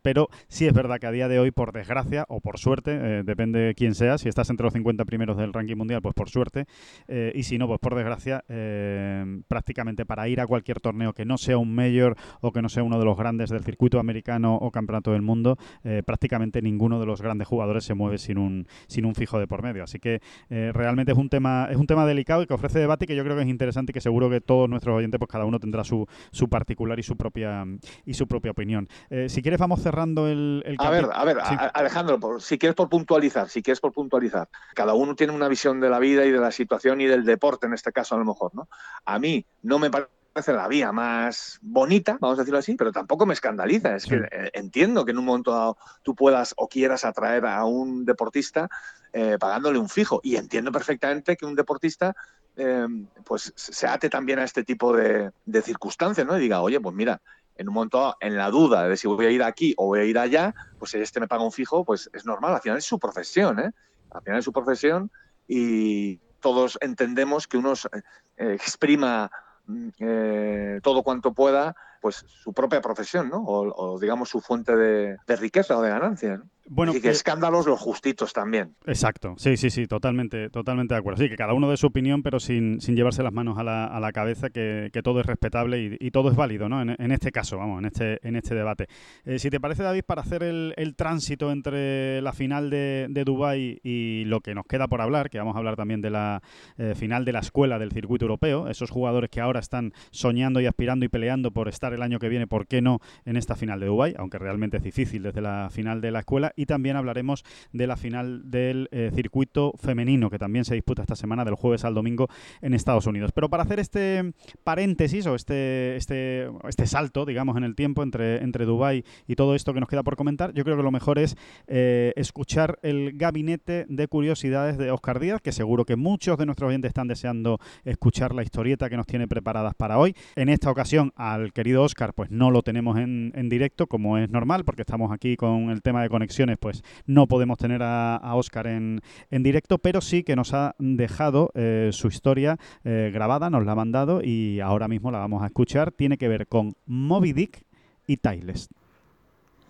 pero sí es verdad que a día de hoy, por desgracia o por suerte, depende de quién sea, si estás entre los 50 primeros del ranking mundial, pues por suerte, eh, y si no, pues por desgracia, eh, prácticamente para ir a cualquier torneo que no sea un mayor o que no sea uno de los grandes del circuito americano o campeonato del mundo, eh, prácticamente ninguno de los grandes jugadores se mueve sin un, sin un fijo de por medio. Así que eh, realmente es un tema es un tema delicado y que ofrece debate y que yo creo que es interesante y que seguro que todos nuestros oyentes, pues cada uno tendrá su, su particular y su propia y su propia opinión. Si quieres, vamos cerrando el, el A ver, a ver, Sí. Alejandro, por- si quieres por puntualizar, si quieres por puntualizar, cada uno tiene una visión de la vida y de la situación y del deporte en este caso a lo mejor, ¿no? A mí no me parece la vía más bonita, vamos a decirlo así, pero tampoco me escandaliza. Es Sí. que eh, entiendo que en un momento dado tú puedas o quieras atraer a un deportista eh, pagándole un fijo y entiendo perfectamente que un deportista eh, pues se ate también a este tipo de, de circunstancias, ¿no? Y diga, oye, pues mira, en un momento dado, en la duda de si voy a ir aquí o voy a ir allá, pues si este me paga un fijo, pues es normal, al final es su profesión, ¿eh? Al final es su profesión y todos entendemos que uno eh, eh, exprima mm, eh, todo cuanto pueda, pues su propia profesión, ¿no? O, o, digamos su fuente de, riqueza o de ganancia. Bueno, Así que eh, escándalos los justitos también. Exacto, sí, sí, sí, totalmente, totalmente de acuerdo. Sí, que cada uno de su opinión, pero sin, sin llevarse las manos a la, a la cabeza, que, que todo es respetable y, y todo es válido, ¿no? En, en este caso, vamos, en este, en este debate. Eh, si te parece, David, para hacer el, el tránsito entre la final de, de Dubái y lo que nos queda por hablar, que vamos a hablar también de la eh, final de la escuela del circuito europeo, esos jugadores que ahora están soñando y aspirando y peleando por estar el año que viene, ¿por qué no?, en esta final de Dubái, aunque realmente es difícil desde la final de la escuela, y también hablaremos de la final del eh, circuito femenino, que también se disputa esta semana, del jueves al domingo en Estados Unidos. Pero para hacer este paréntesis o este, este, este salto, digamos, en el tiempo entre, entre Dubái y todo esto que nos queda por comentar, yo creo que lo mejor es eh, escuchar el gabinete de curiosidades de Oscar Díaz, que seguro que muchos de nuestros oyentes están deseando escuchar la historieta que nos tiene preparadas para hoy. En esta ocasión, al querido Oscar, pues no lo tenemos en, en directo, como es normal, porque estamos aquí con el tema de pues no podemos tener a, a Oscar en, en directo, pero sí que nos ha dejado eh, su historia eh, grabada, nos la ha mandado y ahora mismo la vamos a escuchar. Tiene que ver con Moby Dick y Tiles.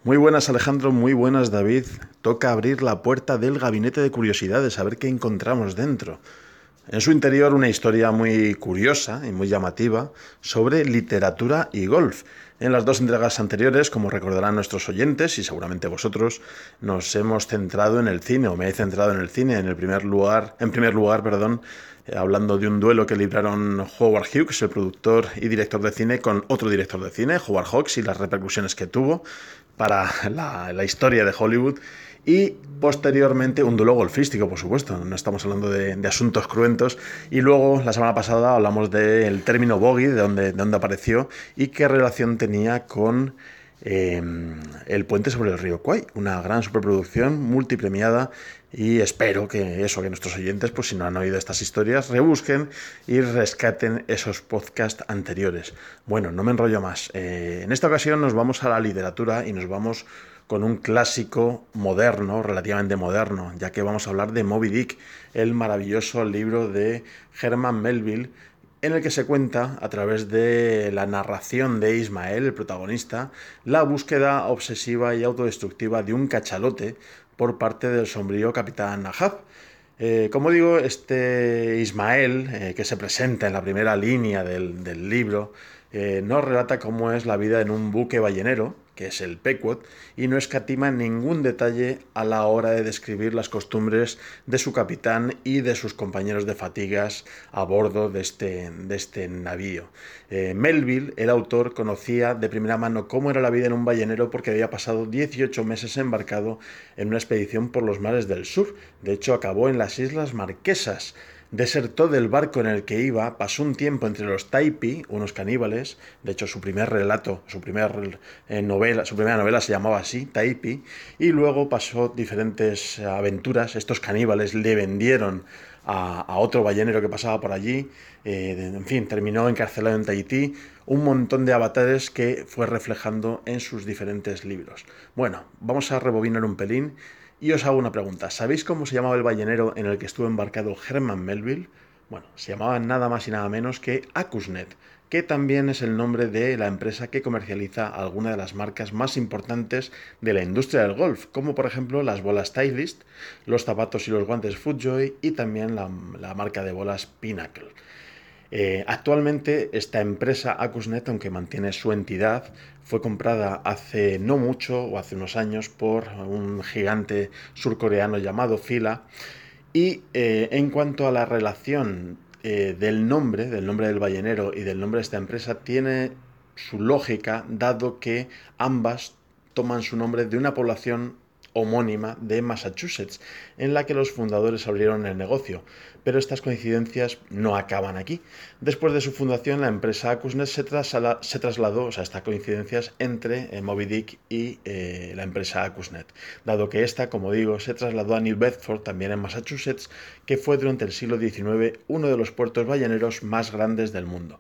Muy buenas Alejandro, muy buenas David. Toca abrir la puerta del gabinete de curiosidades, a ver qué encontramos dentro. En su interior una historia muy curiosa y muy llamativa sobre literatura y golf. En las dos entregas anteriores, como recordarán nuestros oyentes y seguramente vosotros, nos hemos centrado en el cine, o me he centrado en el cine, en el primer lugar, en primer lugar, perdón, eh, hablando de un duelo que libraron Howard Hughes, el productor y director de cine, con otro director de cine, Howard Hawks, y las repercusiones que tuvo para la, la historia de Hollywood y posteriormente un duelo golfístico, por supuesto, no estamos hablando de, asuntos cruentos. Y luego, la semana pasada, hablamos del término bogey, de dónde, de apareció y qué relación tenía con eh, El puente sobre el río Kwai, una gran superproducción multipremiada. Y espero que eso, que nuestros oyentes, pues si no han oído estas historias, rebusquen y rescaten esos podcasts anteriores. Bueno, no me enrollo más. Eh, en esta ocasión nos vamos a la literatura y nos vamos con un clásico moderno, relativamente moderno, ya que vamos a hablar de Moby Dick, el maravilloso libro de Herman Melville, en el que se cuenta, a través de la narración de Ismael, el protagonista, la búsqueda obsesiva y autodestructiva de un cachalote por parte del sombrío capitán Nahab. Eh, como digo, este Ismael, eh, que se presenta en la primera línea del, del libro, eh, nos relata cómo es la vida en un buque ballenero, que es el Pequot, y no escatima ningún detalle a la hora de describir las costumbres de su capitán y de sus compañeros de fatigas a bordo de este, de este navío. Eh, Melville, el autor, conocía de primera mano cómo era la vida en un ballenero porque había pasado 18 meses embarcado en una expedición por los mares del sur. De hecho, acabó en las Islas Marquesas desertó del barco en el que iba, pasó un tiempo entre los Taipi, unos caníbales, de hecho su primer relato, su, primer, eh, novela, su primera novela se llamaba así, Taipi, y luego pasó diferentes aventuras, estos caníbales le vendieron a, otro ballenero que pasaba por allí, eh, en fin, terminó encarcelado en Tahití, un montón de avatares que fue reflejando en sus diferentes libros. Bueno, vamos a rebobinar un pelín y os hago una pregunta. ¿Sabéis cómo se llamaba el ballenero en el que estuvo embarcado Herman Melville? Bueno, se llamaba nada más y nada menos que Acusnet, que también es el nombre de la empresa que comercializa algunas de las marcas más importantes de la industria del golf, como por ejemplo las bolas Stylist, los zapatos y los guantes Footjoy y también la marca de bolas Pinnacle. Eh, actualmente esta empresa Acusnet, aunque mantiene su entidad, fue comprada hace no mucho o hace unos años por un gigante surcoreano llamado Fila. Y eh, en cuanto a la relación eh, del nombre, del nombre del ballenero y del nombre de esta empresa, tiene su lógica, dado que ambas toman su nombre de una población homónima de Massachusetts, en la que los fundadores abrieron el negocio. Pero estas coincidencias no acaban aquí. Después de su fundación, la empresa Acusnet se, se trasladó, o sea, estas coincidencias entre eh, Moby Dick y eh, la empresa Acusnet, dado que esta, como digo, se trasladó a New Bedford, también en Massachusetts, que fue durante el siglo XIX uno de los puertos balleneros más grandes del mundo.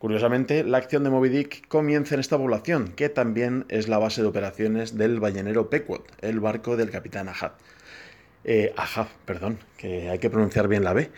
Curiosamente, la acción de Moby Dick comienza en esta población, que también es la base de operaciones del ballenero Pequot, el barco del capitán Ahab. Eh, perdón, que hay que pronunciar bien la B.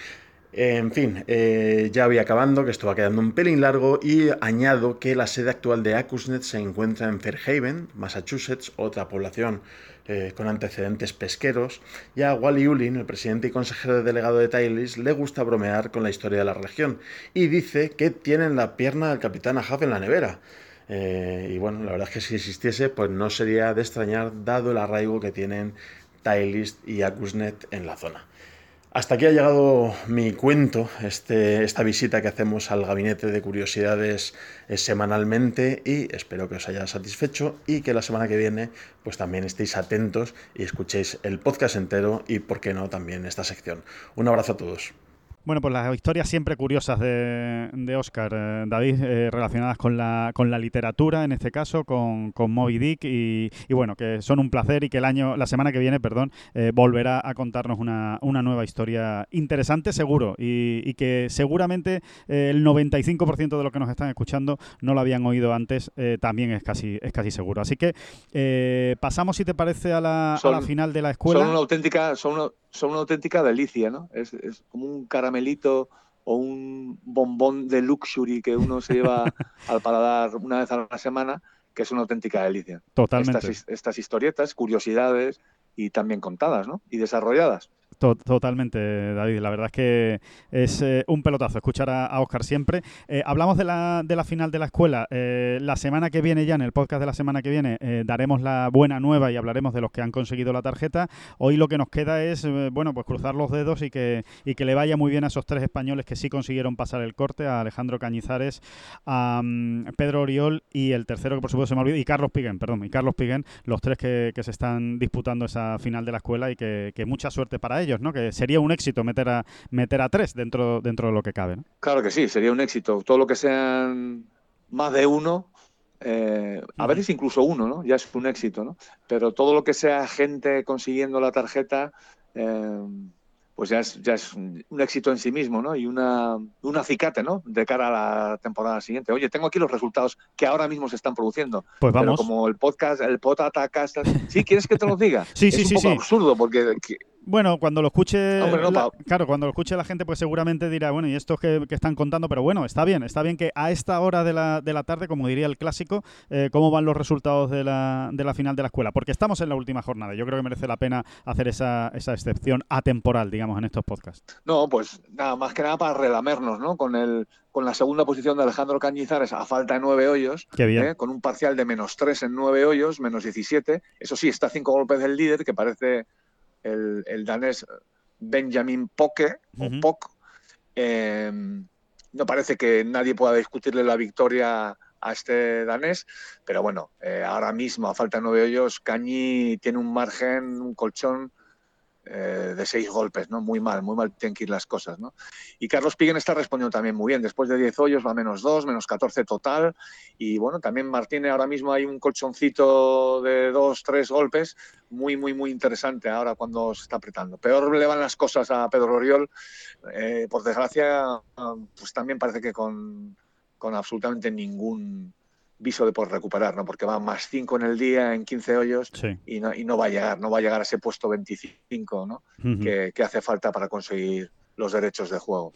En fin, eh, ya voy acabando, que esto va quedando un pelín largo y añado que la sede actual de Acusnet se encuentra en Fairhaven, Massachusetts, otra población eh, con antecedentes pesqueros, y a Wally Ulin, el presidente y consejero delegado de Tailis, le gusta bromear con la historia de la región y dice que tienen la pierna del capitán Ahab en la nevera. Eh, y bueno, la verdad es que si existiese, pues no sería de extrañar, dado el arraigo que tienen Tailis y Acusnet en la zona. Hasta aquí ha llegado mi cuento, este, esta visita que hacemos al gabinete de curiosidades eh, semanalmente y espero que os haya satisfecho y que la semana que viene pues también estéis atentos y escuchéis el podcast entero y por qué no también esta sección. Un abrazo a todos. Bueno, pues las historias siempre curiosas de, de Oscar, eh, David, eh, relacionadas con la, con la literatura, en este caso, con, con Moby Dick, y, y, bueno, que son un placer y que el año, la semana que viene, perdón, eh, volverá a contarnos una, una, nueva historia interesante, seguro, y, y que seguramente eh, el 95% de los que nos están escuchando no lo habían oído antes, eh, también es casi, es casi seguro. Así que pasamos, si te parece, a la, Son- a la final de la escuela. Son una auténtica, son una, son una auténtica delicia, ¿no? Es, es como un caramelito o un bombón de luxury que uno se lleva al paladar una vez a la semana, que es una auténtica delicia. Totalmente. Estas, estas historietas, curiosidades y también contadas, ¿no? Y desarrolladas. To- Totalmente, David. La verdad es que es eh, un pelotazo escuchar a, Oscar siempre. Eh, hablamos de la, de la final de la escuela. Eh, la semana que viene, ya en el podcast de la semana que viene, daremos la buena nueva y hablaremos de los que han conseguido la tarjeta. Hoy lo que nos queda es, bueno, pues cruzar los dedos y que, y que le vaya muy bien a esos tres españoles que sí consiguieron pasar el corte, a Alejandro Cañizares, a mm, Pedro Oriol y el tercero que por supuesto se me olvidó, y Carlos Piguen, perdón, y Carlos los tres que, se están disputando esa final de la escuela y que mucha suerte para ellos, ¿no? Que sería un éxito meter a meter a tres dentro dentro de lo que cabe, ¿no? Claro que sí, sería un éxito. Todo lo que sean más de uno, eh, a veces incluso uno, ¿no? Ya es un éxito, ¿no? Pero todo lo que sea gente consiguiendo la tarjeta, eh, pues ya es, ya es un éxito en sí mismo, ¿no? Y una, un acicate, ¿no? De cara a la temporada siguiente. Oye, tengo aquí los resultados que ahora mismo se están produciendo. Pues Pero vamos. como el podcast, el Potata Cast, ¿sí quieres que te lo diga? Sí, es sí, un sí, poco sí. absurdo porque que- Bueno, cuando lo escuche, Hombre, no, la- claro, cuando lo escuche la gente, pues seguramente dirá, bueno, ¿y estos que, que están contando? Pero bueno, está bien, está bien que a esta hora de la, de la tarde, como diría el clásico, eh, cómo van los resultados de la, de la final de la escuela, porque estamos en la última jornada. Yo creo que merece la pena hacer esa, esa excepción atemporal, digamos, en estos podcasts. No, pues nada, más que nada para relamernos, ¿no? Con el con la segunda posición de Alejandro Cañizares a falta de nueve hoyos, Qué bien. ¿eh? con un parcial de menos tres en nueve hoyos, menos 17. Eso sí, está a cinco golpes del líder, que parece el, el danés Benjamin Poke, o. Pok. Eh, no parece que nadie pueda discutirle la victoria a este danés, pero bueno, eh, ahora mismo, a falta de nueve hoyos, Cañi tiene un margen, un colchón eh, de seis golpes, ¿no? Muy mal, muy mal tienen que ir las cosas, ¿no? Y Carlos Piguen está respondiendo también muy bien. Después de 10 hoyos va menos 2, menos 14 total. Y bueno, también Martínez ahora mismo hay un colchoncito de 2, 3 golpes muy, muy, muy interesante ahora cuando se está apretando. Peor le van las cosas a Pedro Oriol. Eh, por desgracia, pues también parece que con, con absolutamente ningún viso de por recuperar, ¿no? Porque va más 5 en el día, en 15 hoyos, Sí. y no, y no va a llegar, no va a llegar a ese puesto 25, ¿no? Que hace falta para conseguir los derechos de juego.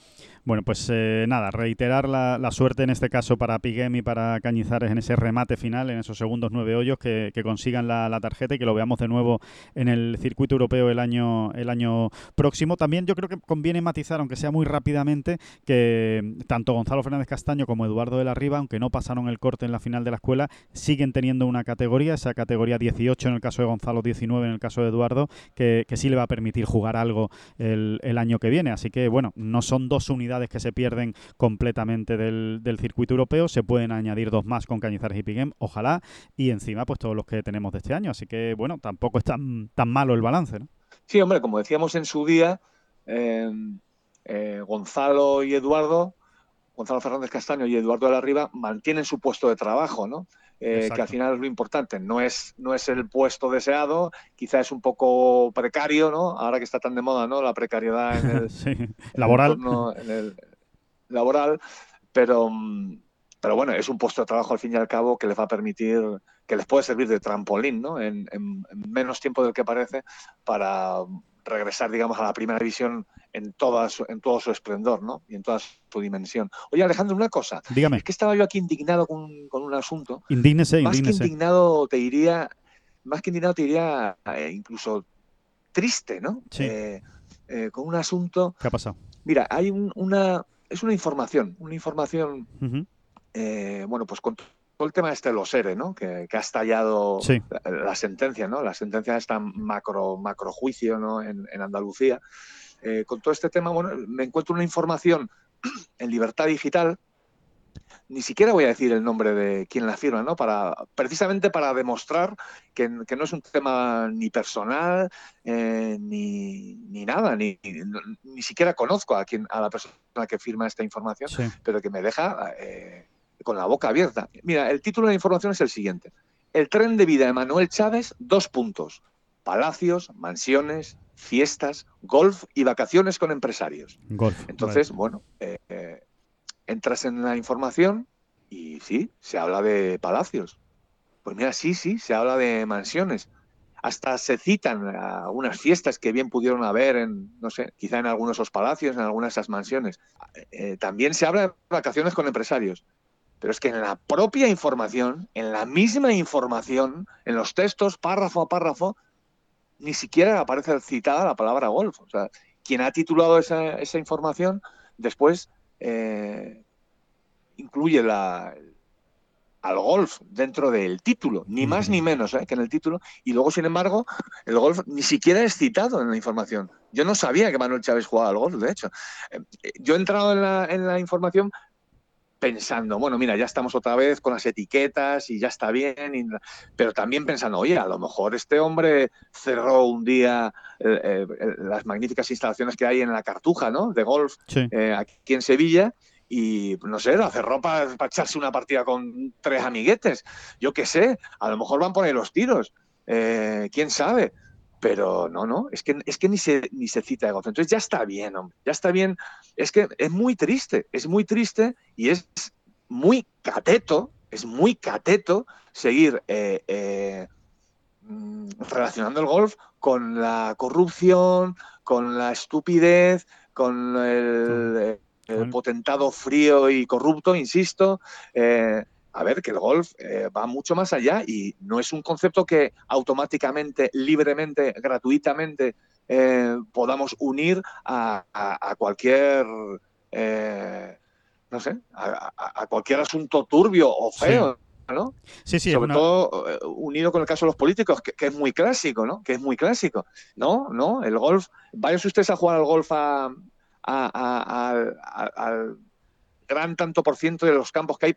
Bueno, pues eh, nada, reiterar la, suerte en este caso para Piguem y para Cañizares en ese remate final, en esos segundos nueve hoyos, que, consigan la, la tarjeta y que lo veamos de nuevo en el circuito europeo el año, el año próximo. También yo creo que conviene matizar, aunque sea muy rápidamente, que tanto Gonzalo Fernández Castaño como Eduardo de la Riva, aunque no pasaron el corte en la final de la escuela, siguen teniendo una categoría, esa categoría 18 en el caso de Gonzalo, 19 en el caso de Eduardo, que, que sí le va a permitir jugar algo el, el año que viene. Así que, bueno, no son dos unidades que se pierden completamente del, del circuito europeo, se pueden añadir dos más con Cañizares y Piguem, ojalá, y encima pues todos los que tenemos de este año. Así que, bueno, tampoco es tan, tan malo el balance, ¿no? Sí, hombre, como decíamos en su día, eh, eh, Gonzalo y Eduardo, Gonzalo Fernández Castaño y Eduardo de la Riva mantienen su puesto de trabajo, ¿no? Eh, que al final es lo importante, no es, no es el puesto deseado, quizá es un poco precario, ¿no? Ahora que está tan de moda, ¿no? La precariedad en el, sí, en el laboral. entorno- en el laboral, pero, mm, pero bueno, es un puesto de trabajo al fin y al cabo que les va a permitir, que les puede servir de trampolín, ¿no? En, en- en menos tiempo del que parece para regresar, digamos, a la primera división en, toda su- en todo su esplendor, ¿no? Y en toda su dimensión. Oye, Alejandro, una cosa. Dígame, Es que estaba yo aquí indignado con, con un asunto. indígnese, Más que indignado, te diría, más que indignado, te diría eh, incluso triste, ¿no? Sí. Eh, eh, con un asunto ¿Qué ha pasado? Mira, hay un- una. Es una información, una información, eh, bueno, pues con todo el tema este de los ERE, ¿no? Que, que ha estallado Sí. la, la sentencia, ¿no? La sentencia de esta macro, macro juicio, ¿no? En, en Andalucía. Eh, con todo este tema, bueno, me encuentro una información en Libertad Digital. Ni siquiera voy a decir el nombre de quien la firma, ¿no? Para, precisamente para demostrar que, que no es un tema ni personal, eh, ni, ni nada, ni, ni, ni siquiera conozco a, quien, a la persona que firma esta información, Sí. pero que me deja eh, con la boca abierta. Mira, el título de la información es el siguiente. El tren de vida de Manuel Chávez, dos puntos. Palacios, mansiones, fiestas, golf y vacaciones con empresarios. Golf. Entonces, bueno, eh, eh, entras en la información y sí, se habla de palacios. Pues mira, sí, sí, se habla de mansiones. Hasta se citan algunas fiestas que bien pudieron haber en, no sé, quizá en algunos de esos palacios, en algunas de esas mansiones. Eh, también se habla de vacaciones con empresarios. Pero es que en la propia información, en la misma información, en los textos, párrafo a párrafo, ni siquiera aparece citada la palabra golf. O sea, quien ha titulado esa, esa información después eh, incluye la, al golf dentro del título, ni más ni menos ¿eh? que en el título, y luego, sin embargo, el golf ni siquiera es citado en la información. Yo no sabía que Manuel Chávez jugaba al golf, de hecho. Eh, Yo he entrado en la, en la información pensando, bueno, mira, ya estamos otra vez con las etiquetas y ya está bien, y- pero también pensando, oye, a lo mejor este hombre cerró un día eh, eh, las magníficas instalaciones que hay en la Cartuja, ¿no? De golf Sí. eh, aquí en Sevilla y no sé, la cerró para echarse una partida con tres amiguetes. Yo qué sé, a lo mejor van por ahí los tiros, eh, quién sabe. Pero no, no, es que, es que ni, se, ni se cita de golf. Entonces ya está bien, hombre, ya está bien. Es que es muy triste, es muy triste y es muy cateto, es muy cateto seguir eh, eh, mm, relacionando el golf con la corrupción, con la estupidez, con el, el potentado frío y corrupto, insisto. Eh, a ver, que el golf eh, va mucho más allá y no es un concepto que automáticamente, libremente, gratuitamente eh, podamos unir a, a- a cualquier, eh, no sé, a, cualquier asunto turbio o Sí. feo, ¿no? Sí, sí, Sobre una- todo unido con el caso de los políticos, que, que es muy clásico, ¿no? Que es muy clásico. No, no, el golf, vayan ustedes a jugar al golf al gran tanto por ciento de los campos que hay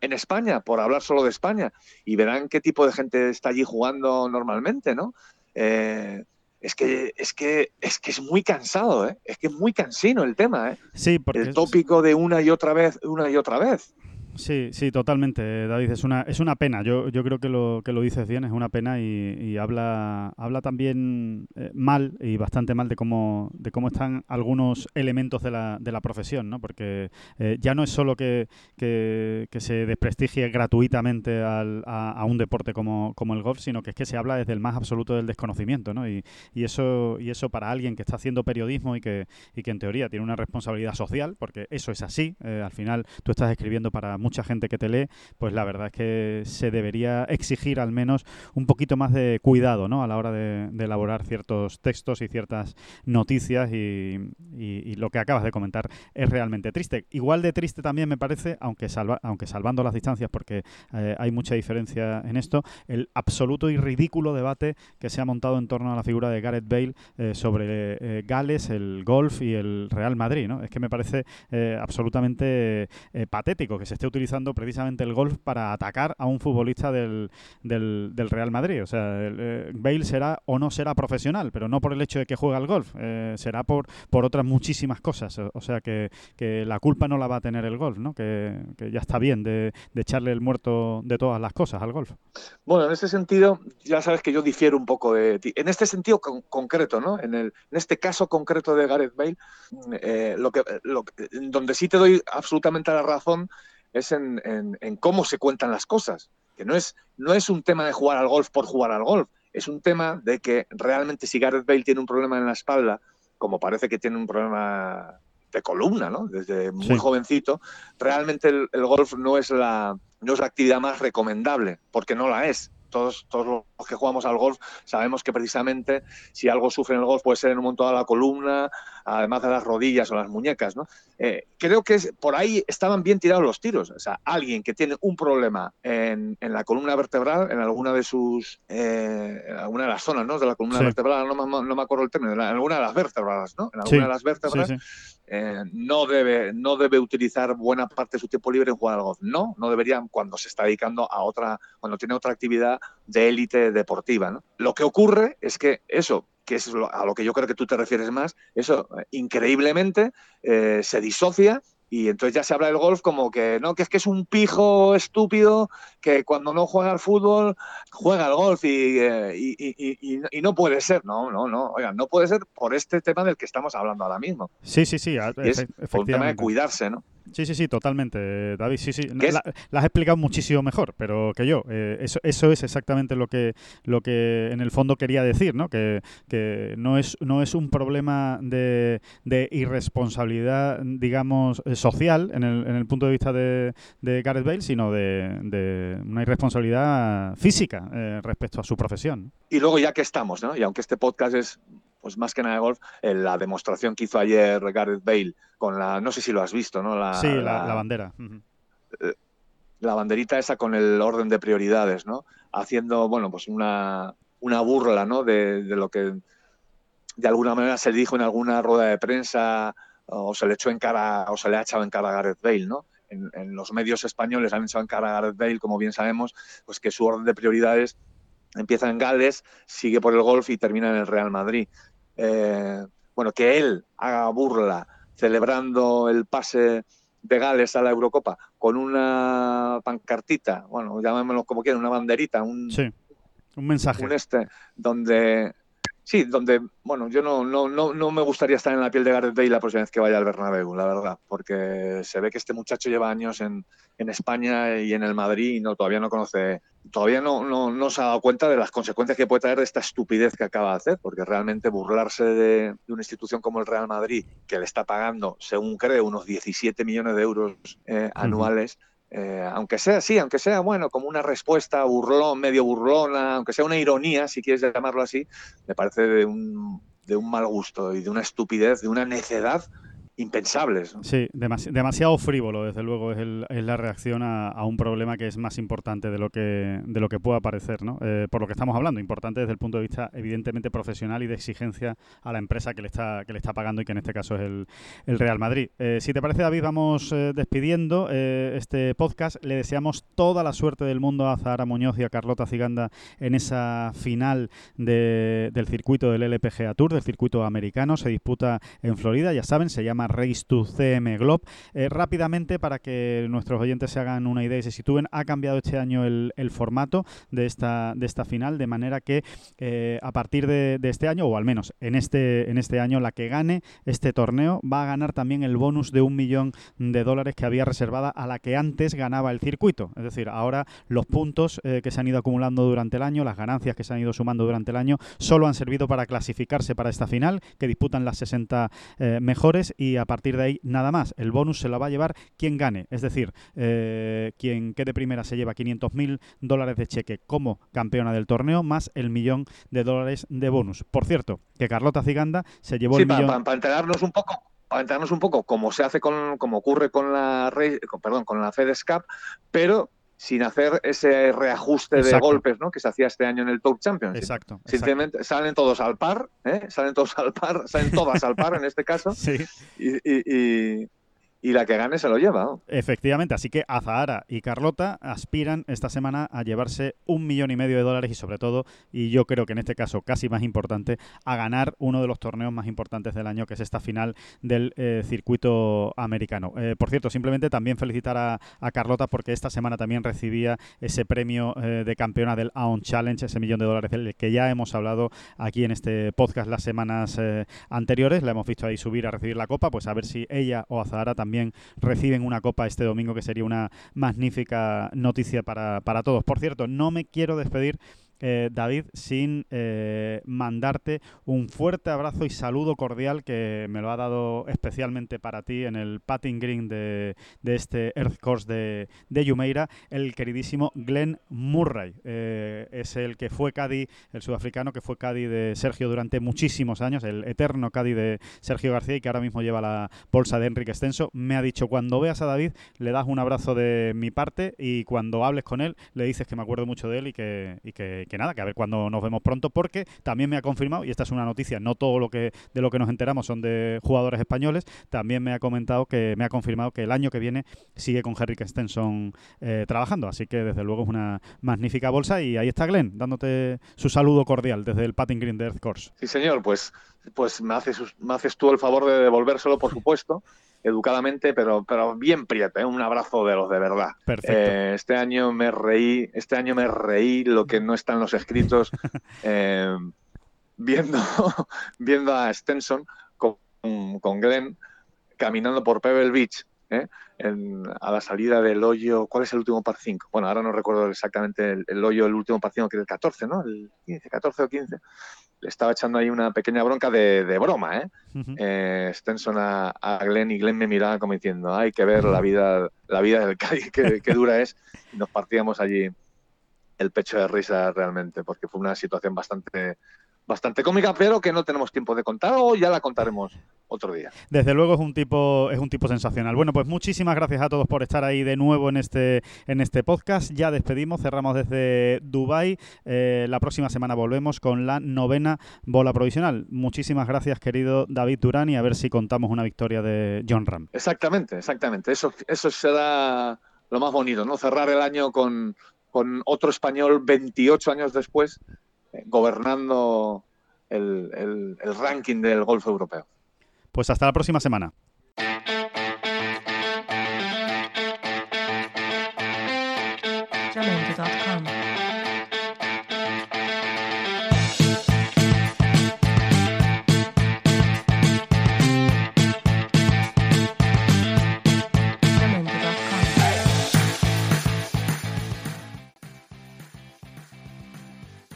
en España, por hablar solo de España, y verán qué tipo de gente está allí jugando normalmente, ¿no? Eh, es que, es que es que es muy cansado, ¿eh? Es que es muy cansino el tema, ¿eh? sí, porque El tópico de una y otra vez, una y otra vez. Sí, sí, totalmente, David. Es una, es una pena. Yo, yo creo que lo, que lo dices bien, es una pena y, y habla, habla también eh, mal y bastante mal de cómo, de cómo están algunos elementos de la, de la profesión, ¿no? Porque eh, ya no es solo que, que, que se desprestigie gratuitamente al- a, un deporte como, como el golf, sino que es que se habla desde el más absoluto del desconocimiento, ¿no? Y, y eso, y eso para alguien que está haciendo periodismo y que, y que en teoría tiene una responsabilidad social, porque eso es así, eh, al final tú estás escribiendo para mucha gente que te lee, pues la verdad es que se debería exigir al menos un poquito más de cuidado ¿no? a la hora de, elaborar ciertos textos y ciertas noticias y, lo que acabas de comentar es realmente triste. Igual de triste también me parece, aunque, salva, aunque salvando las distancias porque eh, hay mucha diferencia en esto, el absoluto y ridículo debate que se ha montado en torno a la figura de Gareth Bale eh, sobre eh, Gales, el golf y el Real Madrid. ¿no? Es que me parece absolutamente patético que se esté utilizando precisamente el golf para atacar a un futbolista del, del, Real Madrid. O sea, el, eh, Bale será o no será profesional, pero no por el hecho de que juega al golf, eh, será por, por otras muchísimas cosas. O, sea, que, que la culpa no la va a tener el golf, ¿no? que, que ya está bien de, de echarle el muerto de todas las cosas al golf. Bueno, en ese sentido, ya sabes que yo difiero un poco de ti. En este sentido con- concreto, ¿no? En, el, en este caso concreto de Gareth Bale, eh, lo que, lo donde sí te doy absolutamente la razón es en, en- en cómo se cuentan las cosas. Que no es, no es un tema de jugar al golf por jugar al golf. Es un tema de que realmente si Gareth Bale tiene un problema en la espalda, como parece que tiene un problema de columna, ¿no? Desde muy Sí. jovencito, realmente el, el golf no es la no es la actividad más recomendable, porque no la es. Todos, todos que jugamos al golf sabemos que precisamente si algo sufre en el golf puede ser en un momento dado la columna, además de las rodillas o las muñecas. ¿no? Eh, creo que es- por ahí estaban bien tirados los tiros. O sea, alguien que tiene un problema en, en la columna vertebral, en alguna de sus, eh, en alguna de las zonas ¿no? de la columna Sí. vertebral, no me, no me acuerdo el término, en alguna de las vértebras, ¿no? En alguna Sí, de las vértebras, sí. eh, no, debe, no debe utilizar buena parte de su tiempo libre en jugar al golf. No, no debería cuando se está dedicando a otra, cuando tiene otra actividad de élite deportiva. ¿no? Lo que ocurre es que eso, que es lo- a lo que yo creo que tú te refieres más, eso eh, increíblemente eh, se disocia y entonces ya se habla del golf como que no, que es que es un pijo estúpido que cuando no juega al fútbol juega al golf y, eh, y- y- y- y no puede ser. No, no, no, oigan, no puede ser por este tema del que estamos hablando ahora mismo. Sí, sí, sí, es por un tema de cuidarse, ¿no? Sí, sí, sí, totalmente, David. Sí, sí. La, la has explicado muchísimo mejor, pero que yo. Eh, eso, eso es exactamente lo que, lo que en el fondo quería decir, ¿no? Que, que no, es, no es un problema de, de irresponsabilidad, digamos, eh, social en el, en el punto de vista de, de Gareth Bale, sino de, de una irresponsabilidad física eh, respecto a su profesión. Y luego ya que estamos, ¿no? Y aunque este podcast es pues más que nada de golf, eh, la demostración que hizo ayer Gareth Bale con la, no sé si lo has visto, ¿no? La, sí, la, la bandera. Ujú. la banderita esa con el orden de prioridades, ¿no? Haciendo, bueno, pues una, una burla, ¿no? De, de lo que de alguna manera se dijo en alguna rueda de prensa o se le echó en cara o se le ha echado en cara a Gareth Bale, ¿no? En, en los medios españoles han echado en cara a Gareth Bale, como bien sabemos, pues que su orden de prioridades empieza en Gales, sigue por el golf y termina en el Real Madrid. Eh, bueno, que él haga burla celebrando el pase de Gales a la Eurocopa con una pancartita, bueno, llamémoslo como quieran, una banderita, un, Sí, un mensaje. un este, donde sí, donde, bueno, yo no, no, no, no me gustaría estar en la piel de Gareth Bale la próxima vez que vaya al Bernabéu, la verdad, porque se ve que este muchacho lleva años en, en España y en el Madrid y no, todavía no conoce, todavía no, no, no se ha dado cuenta de las consecuencias que puede traer de esta estupidez que acaba de hacer, porque realmente burlarse de, de una institución como el Real Madrid, que le está pagando, según creo, unos 17 millones de euros eh, anuales, eh, aunque sea así, aunque sea bueno, como una respuesta burlón, medio burlona, aunque sea una ironía, si quieres llamarlo así, me parece de un, de un mal gusto y de una estupidez, de una necedad impensables. Sí, demasi- demasiado frívolo, desde luego, es, el- es la reacción a, a un problema que es más importante de lo que, de lo que pueda parecer, ¿no? Eh, por lo que estamos hablando, importante desde el punto de vista evidentemente profesional y de exigencia a la empresa que le está, que le está pagando y que en este caso es el, el Real Madrid. Eh, si te parece, David, vamos eh, despidiendo este podcast. Le deseamos toda la suerte del mundo a Zahara Muñoz y a Carlota Ciganda en esa final de- del circuito del LPGA Tour, del circuito americano. Se disputa en Florida, ya saben, se llama Race to CM Globe. Eh, rápidamente, para que nuestros oyentes se hagan una idea y se sitúen, ha cambiado este año el, formato de esta, de esta final, de manera que eh, a partir de, este año, o al menos en este, en este año, la que gane este torneo va a ganar también el bonus de un millón de dólares que había reservada a la que antes ganaba el circuito. Es decir, ahora los puntos eh, que se han ido acumulando durante el año, las ganancias que se han ido sumando durante el año, solo han servido para clasificarse para esta final, que disputan las 60 eh, mejores y a partir de ahí nada más. El bonus se lo va a llevar quien gane, es decir, eh, quien quede primera se lleva 500 mil dólares de cheque como campeona del torneo, más el millón de dólares de bonus. Por cierto, que Carlota Ciganda se llevó Sí, el millón... para enterarnos un poco, para enterarnos un poco como se hace con, como ocurre con la Rey- con- perdón, con la FedEx Cup, pero sin hacer ese reajuste de golpes ¿no? que se hacía este año en el Tour Championship. Exacto. exacto. Simplemente salen todos al par, ¿eh? salen todos al par, salen todas al par en este caso, Sí, y, y- y- y la que gane se lo lleva. efectivamente. Así que Azahara y Carlota aspiran esta semana a llevarse un millón y medio de dólares y sobre todo, y yo creo que en este caso casi más importante, a ganar uno de los torneos más importantes del año, que es esta final del eh, circuito americano. Eh, por cierto, simplemente también felicitar a, Carlota porque esta semana también recibía ese premio eh, de campeona del AON Challenge, ese millón de dólares del que ya hemos hablado aquí en este podcast las semanas anteriores. La hemos visto ahí subir a recibir la copa, pues a ver si ella o Azahara también reciben una copa este domingo, que sería una magnífica noticia para, para todos. Por cierto, no me quiero despedir. Eh, David, sin eh, mandarte un fuerte abrazo y saludo cordial que me lo ha dado especialmente para ti en el patting green de, este Earth Course de, de Jumeirah, el queridísimo Glenn Murray. Eh, es el que fue Caddy, el sudafricano que fue Caddy de Sergio durante muchísimos años, el eterno Caddy de Sergio García y que ahora mismo lleva la bolsa de Enrique Extenso. Me ha dicho, cuando veas a David, le das un abrazo de mi parte y cuando hables con él, le dices que me acuerdo mucho de él y que, y que, que nada, que a ver cuando nos vemos pronto, porque también me ha confirmado, y esta es una noticia, no todo lo que de lo que nos enteramos son de jugadores españoles, también me ha comentado que me ha confirmado que el año que viene sigue con Henrik Stenson eh, trabajando, así que desde luego es una magnífica bolsa y ahí está Glenn, dándote su saludo cordial desde el Patting Green de Earth Course. Sí, señor, pues, pues me, haces, me haces tú el favor de devolvérselo, por supuesto, educadamente, pero, pero bien prieto, ¿eh? un abrazo de los de verdad. Eh, este año me reí, este año me reí lo que no está en los escritos, eh, viendo, viendo a Stenson con, con Glenn caminando por Pebble Beach, ¿eh? En- a la salida del hoyo, ¿cuál es el último par 5? Bueno, ahora no recuerdo exactamente el, el hoyo, el último par 5, que es el 14, ¿no? El 15, 14 o 15. Le estaba echando ahí una pequeña bronca de, de broma, ¿eh? Eh, Stenson a, a Glenn y Glenn me miraba como diciendo, hay que ver la vida, la vida del Cádiz, qué, qué dura es. Y nos partíamos allí el pecho de risa realmente, porque fue una situación bastante, bastante cómica, pero que no tenemos tiempo de contar o ya la contaremos otro día. Desde luego es un tipo es un tipo sensacional. Bueno, pues muchísimas gracias a todos por estar ahí de nuevo en este en este podcast. Ya despedimos, cerramos desde Dubai. Eh, la próxima semana volvemos con la novena bola provisional. Muchísimas gracias, querido David Durán, y a ver si contamos una victoria de John Ram. Exactamente, exactamente. Eso, eso será lo más bonito, ¿no? Cerrar el año con, con otro español 28 años después, gobernando el, el- ranking del golf europeo. Pues hasta la próxima semana.